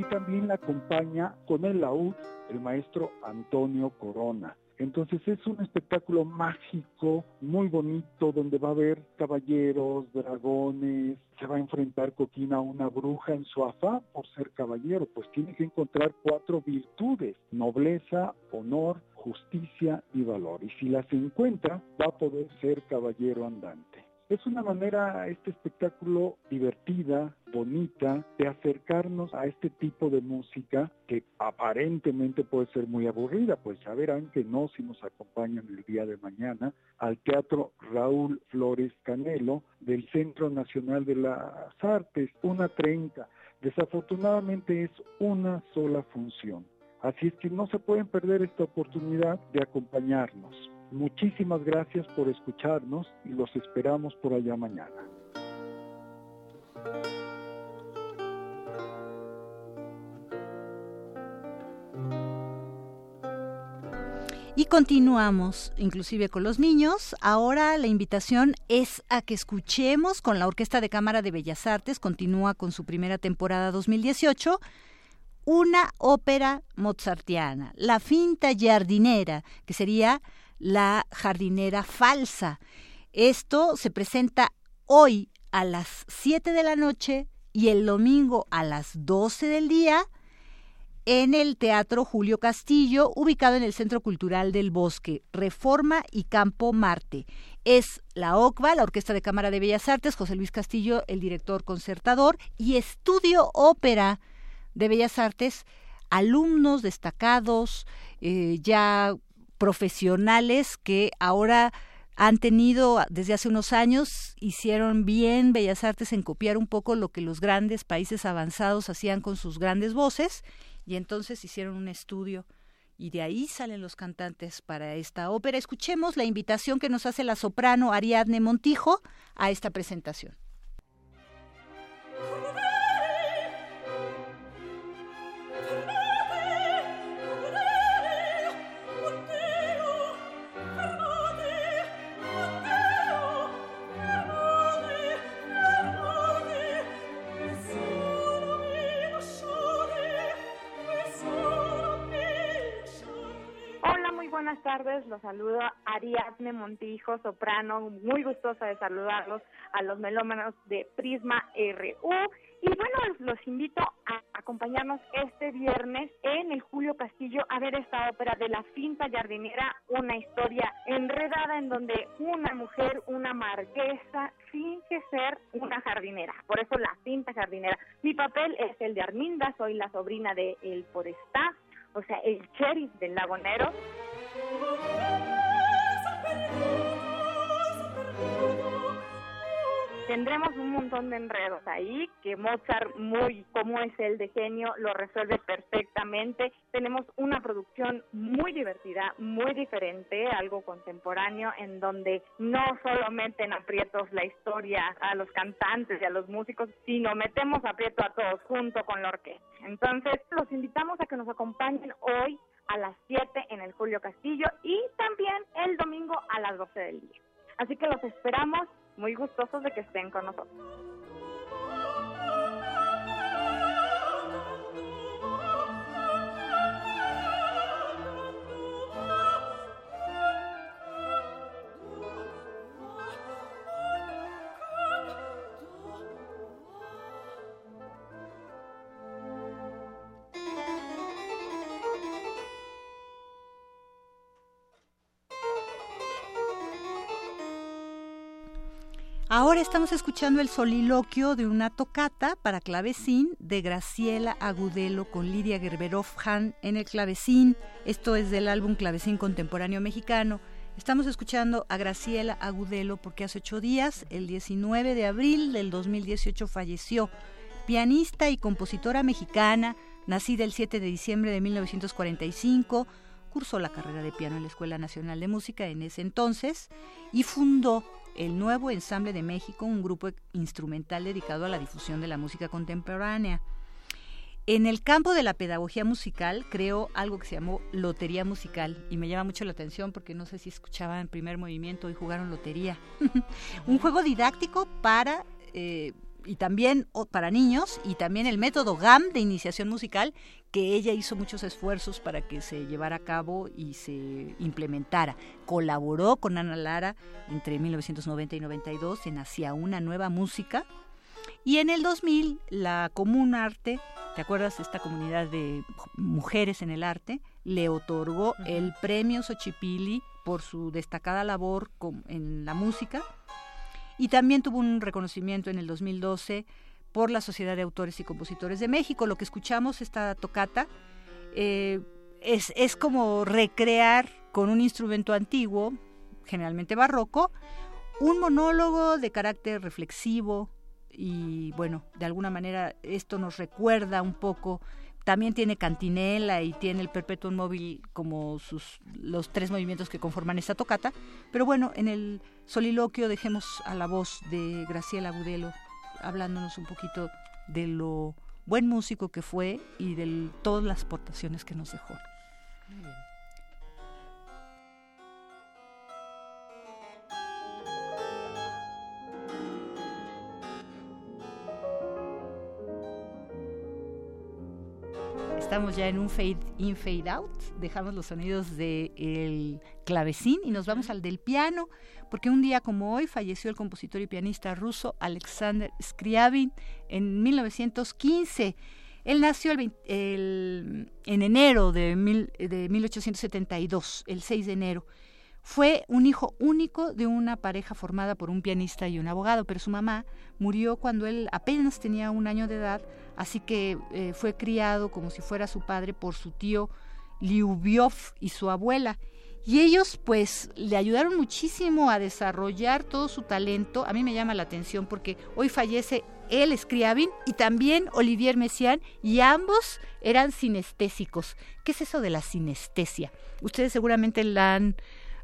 También la acompaña con el laúd el maestro Antonio Corona. Entonces es un espectáculo mágico, muy bonito, donde va a haber caballeros, dragones, se va a enfrentar Coquina a una bruja en su afán por ser caballero, pues tiene que encontrar cuatro virtudes, nobleza, honor, justicia y valor. Y si las encuentra, va a poder ser caballero andante. Es una manera, este espectáculo divertida, bonita, de acercarnos a este tipo de música que aparentemente puede ser muy aburrida, pues ya verán que no si nos acompañan el día de mañana al Teatro Raúl Flores Canelo del Centro Nacional de las Artes, una 30. Desafortunadamente es una sola función. Así es que no se pueden perder esta oportunidad de acompañarnos. Muchísimas gracias por escucharnos y los esperamos por allá mañana. Y continuamos, inclusive con los niños. Ahora la invitación es a que escuchemos con la Orquesta de Cámara de Bellas Artes, continúa con su primera temporada 2018, una ópera mozartiana, La Finta Jardinera, que sería la jardinera falsa. Esto se presenta hoy a las 7 de la noche y el domingo a las 12 del día en el Teatro Julio Castillo, ubicado en el Centro Cultural del Bosque, Reforma y Campo Marte. Es la OCBA, la Orquesta de Cámara de Bellas Artes, José Luis Castillo, el director concertador, y Estudio Ópera de Bellas Artes, alumnos destacados, eh, ya profesionales que ahora han tenido desde hace unos años, hicieron bien Bellas Artes en copiar un poco lo que los grandes países avanzados hacían con sus grandes voces y entonces hicieron un estudio y de ahí salen los cantantes para esta ópera. Escuchemos la invitación que nos hace la soprano Ariadne Montijo a esta presentación. Tardes. Los saludo Ariadne Montijo, soprano. Muy gustosa de saludarlos a los melómanos de Prisma RU. Y bueno, los invito a acompañarnos este viernes en el Julio Castillo a ver esta ópera de la finta jardinera, una historia enredada en donde una mujer, una marquesa, finge ser una jardinera. Por eso la finta jardinera. Mi papel es el de Arminda, soy la sobrina de El Porestá, o sea, el sheriff del lagonero. Tendremos un montón de enredos ahí que Mozart, muy como es el de genio, lo resuelve perfectamente. Tenemos una producción muy divertida, muy diferente, algo contemporáneo, en donde no solo meten aprietos la historia a los cantantes y a los músicos, sino metemos aprieto a todos junto con la orquesta. Entonces, los invitamos a que nos acompañen hoy a las 7 en el Julio Castillo y también el domingo a las 12 del día. Así que los esperamos muy gustosos de que estén con nosotros. Ahora estamos escuchando el soliloquio de una tocata para clavecín de Graciela Agudelo con Lidia Gerberov-Han en el clavecín. Esto es del álbum Clavecín Contemporáneo Mexicano. Estamos escuchando a Graciela Agudelo porque hace ocho días, el 19 de abril del 2018, falleció. Pianista y compositora mexicana, nacida el 7 de diciembre de 1945, cursó la carrera de piano en la Escuela Nacional de Música en ese entonces y fundó el Nuevo Ensamble de México, un grupo instrumental dedicado a la difusión de la música contemporánea. En el campo de la pedagogía musical creó algo que se llamó Lotería Musical y me llama mucho la atención porque no sé si escuchaban primer movimiento y jugaron Lotería. un juego didáctico para eh, y también para niños y también el método GAM de iniciación musical que ella hizo muchos esfuerzos para que se llevara a cabo y se implementara. Colaboró con Ana Lara entre 1990 y 92 en Hacia una nueva música y en el 2000 la Común Arte, ¿te acuerdas esta comunidad de mujeres en el arte? Le otorgó el premio Xochipilli por su destacada labor en la música y también tuvo un reconocimiento en el 2012 por la Sociedad de Autores y Compositores de México. Lo que escuchamos, esta tocata, eh, es, es como recrear con un instrumento antiguo, generalmente barroco, un monólogo de carácter reflexivo, y bueno, de alguna manera esto nos recuerda un poco también tiene cantinela y tiene el perpetuo móvil como sus los tres movimientos que conforman esta tocata. Pero bueno, en el soliloquio dejemos a la voz de Graciela Budelo hablándonos un poquito de lo buen músico que fue y de todas las aportaciones que nos dejó. Estamos ya en un fade in, fade out. Dejamos los sonidos del clavecín y nos vamos al del piano, porque un día como hoy falleció el compositor y pianista ruso Alexander Scriabin en 1915. Él nació el, en enero de, de 1872, el 6 de enero. Fue un hijo único de una pareja formada por un pianista y un abogado, pero su mamá murió cuando él apenas tenía un año de edad, así que eh, fue criado como si fuera su padre por su tío Liubiov y su abuela. Y ellos pues le ayudaron muchísimo a desarrollar todo su talento. A mí me llama la atención porque hoy fallece él, Scriabin, y también Olivier Messiaen, y ambos eran sinestésicos. ¿Qué es eso de la sinestesia? Ustedes seguramente la han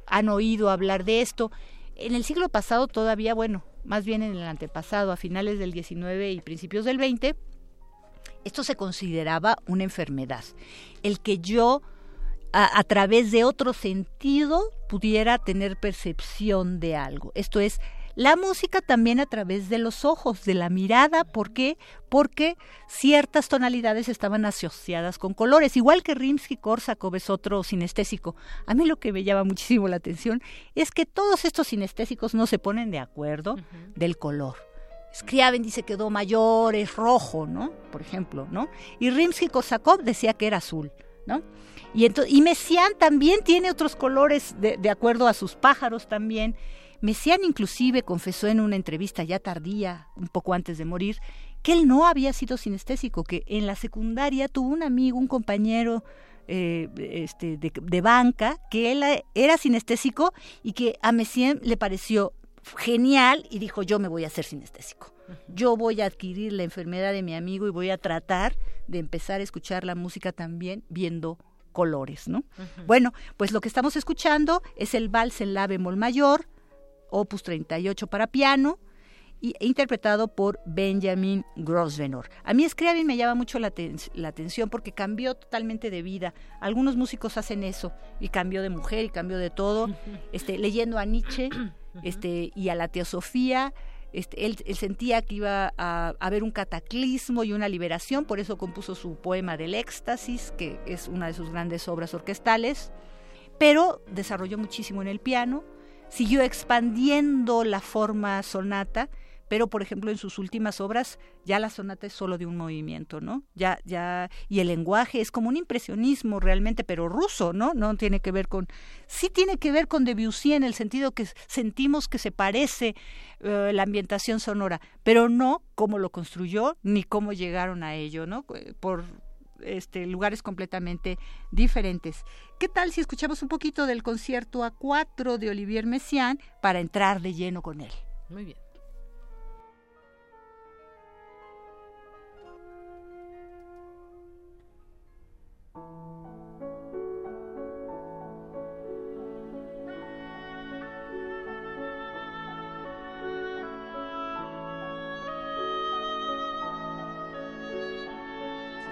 han oído hablar de esto. En el siglo pasado todavía, bueno, más bien en el antepasado, a finales del 19 y principios del 20, esto se consideraba una enfermedad. El que yo, a, a, través de otro sentido, pudiera tener percepción de algo. Esto es, la música también a través de los ojos, de la mirada. ¿Por qué? Porque ciertas tonalidades estaban asociadas con colores. Igual que Rimsky-Korsakov es otro sinestésico. A mí lo que me llama muchísimo la atención es que todos estos sinestésicos no se ponen de acuerdo del color. Scriabin dice que do mayor es rojo, ¿no? Por ejemplo, ¿no? Y Rimsky-Korsakov decía que era azul, ¿no? Y, y Messiaen también tiene otros colores de, acuerdo a sus pájaros también. Messiaen inclusive confesó en una entrevista ya tardía, un poco antes de morir, que él no había sido sinestésico, que en la secundaria tuvo un amigo, un compañero eh, este, de, banca, que él era sinestésico y que a Messiaen le pareció genial y dijo yo me voy a hacer sinestésico. Yo voy a adquirir la enfermedad de mi amigo y voy a tratar de empezar a escuchar la música también viendo colores, ¿no? Bueno, pues lo que estamos escuchando es el vals en la bemol mayor, opus 38 para piano, y, interpretado por Benjamin Grosvenor. A mí Scriabin me llama mucho la, la, atención porque cambió totalmente de vida. Algunos músicos hacen eso y cambió de mujer y cambió de todo. Este, leyendo a Nietzsche este, y a la teosofía, este, él, él, sentía que iba a, haber un cataclismo y una liberación, por eso compuso su poema del éxtasis, que es una de sus grandes obras orquestales, pero desarrolló muchísimo en el piano, siguió expandiendo la forma sonata, pero por ejemplo en sus últimas obras ya la sonata es solo de un movimiento, ¿no? Ya ya y el lenguaje es como un impresionismo realmente, pero ruso, ¿no? No tiene que ver con sí tiene que ver con Debussy en el sentido que sentimos que se parece uh, la ambientación sonora, pero no cómo lo construyó ni cómo llegaron a ello, ¿no? Por este, lugares completamente diferentes. ¿Qué tal si escuchamos un poquito del concierto A4 de Olivier Messiaen para entrar de lleno con él? Muy bien.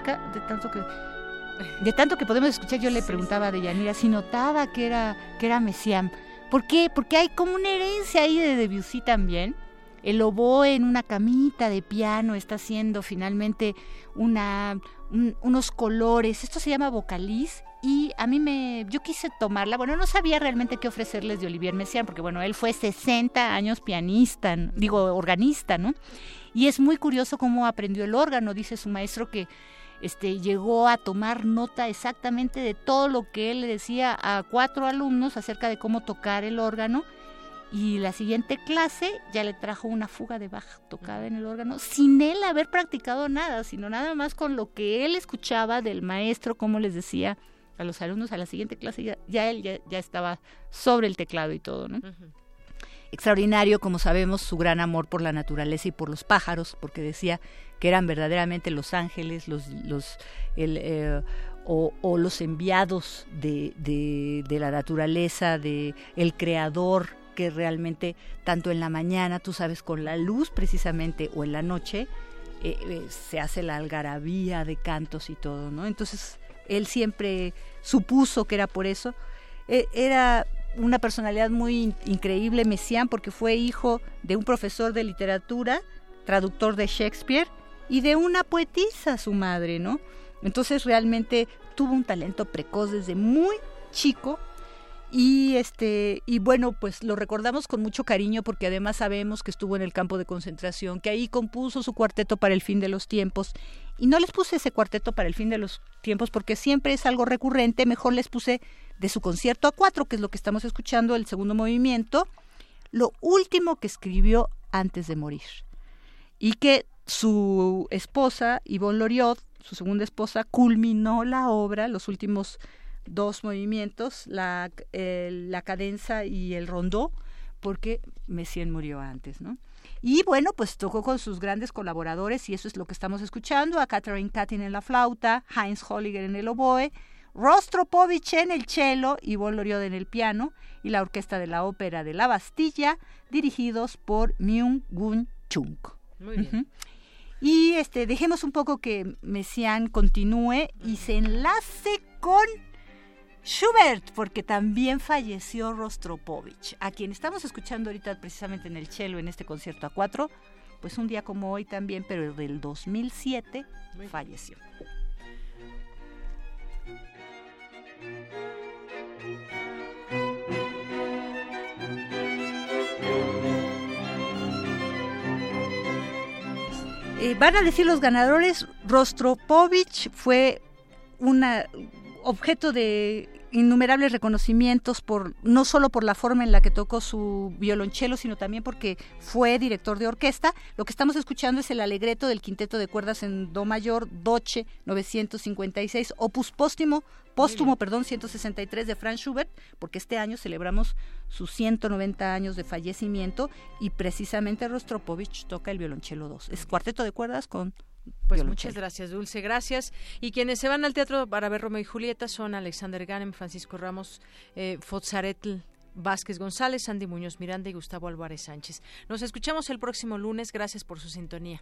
De tanto que de tanto que podemos escuchar, yo le preguntaba a Deyanira si notaba que era que era Messiaen. ¿Por qué? Porque hay como una herencia ahí de Debussy también. El oboe en una camita de piano está haciendo finalmente una, unos colores. Esto se llama vocaliz y a mí me yo quise tomarla. Bueno, no sabía realmente qué ofrecerles de Olivier Messiaen porque bueno, él fue 60 años pianista, digo organista, ¿no? Y es muy curioso cómo aprendió el órgano, dice su maestro que este, llegó a tomar nota exactamente de todo lo que él le decía a cuatro alumnos acerca de cómo tocar el órgano. Y la siguiente clase ya le trajo una fuga de baja tocada en el órgano, sin él haber practicado nada, sino nada más con lo que él escuchaba del maestro, como les decía a los alumnos a la siguiente clase, ya, él ya, estaba sobre el teclado y todo, ¿no? Extraordinario, como sabemos, su gran amor por la naturaleza y por los pájaros, porque decía que eran verdaderamente los ángeles, los, los eh, o, los enviados de, de, la naturaleza, de el creador que realmente tanto en la mañana, tú sabes, con la luz precisamente o en la noche, eh, eh, se hace la algarabía de cantos y todo, ¿no? Entonces él siempre supuso que era por eso. E, era una personalidad muy increíble, Messiaen, porque fue hijo de un profesor de literatura, traductor de Shakespeare, y de una poetisa, su madre, ¿no? Entonces realmente tuvo un talento precoz desde muy chico y este y bueno, pues lo recordamos con mucho cariño porque además sabemos que estuvo en el campo de concentración, que ahí compuso su cuarteto para el fin de los tiempos. Y no les puse ese cuarteto para el fin de los tiempos porque siempre es algo recurrente, mejor les puse de su concierto a cuatro, que es lo que estamos escuchando, el segundo movimiento, lo último que escribió antes de morir. Y que su esposa, Yvonne Loriot, su segunda esposa, culminó la obra, los últimos dos movimientos, la, la cadenza y el rondó, porque Messiaen murió antes, ¿no? Y bueno, pues tocó con sus grandes colaboradores, y eso es lo que estamos escuchando, a Catherine Katin en la flauta, Heinz Holliger en el oboe, Rostropovich en el cello y Loriot en el piano, y la orquesta de la ópera de la Bastilla, dirigidos por Myung Gun Chung. Muy bien. Y este, dejemos un poco que Messiaen continúe y se enlace con Schubert, porque también falleció Rostropovich, a quien estamos escuchando ahorita precisamente en el cello en este concierto a cuatro, pues un día como hoy también, pero del 2007 falleció. Eh, van a decir los ganadores, Rostropovich fue un objeto de innumerables reconocimientos por no solo por la forma en la que tocó su violonchelo, sino también porque fue director de orquesta. Lo que estamos escuchando es el alegreto del quinteto de cuerdas en do mayor Doche 956, opus póstumo, póstumo, perdón, 163 de Franz Schubert, porque este año celebramos sus 190 años de fallecimiento y precisamente Rostropovich toca el violonchelo 2. Es cuarteto de cuerdas con pues muchas gracias, Dulce, gracias. Y quienes se van al teatro para ver Romeo y Julieta son Alexander Ganem, Francisco Ramos, eh, Fotzaretl, Vázquez González, Sandy Muñoz Miranda y Gustavo Álvarez Sánchez. Nos escuchamos el próximo lunes. Gracias por su sintonía.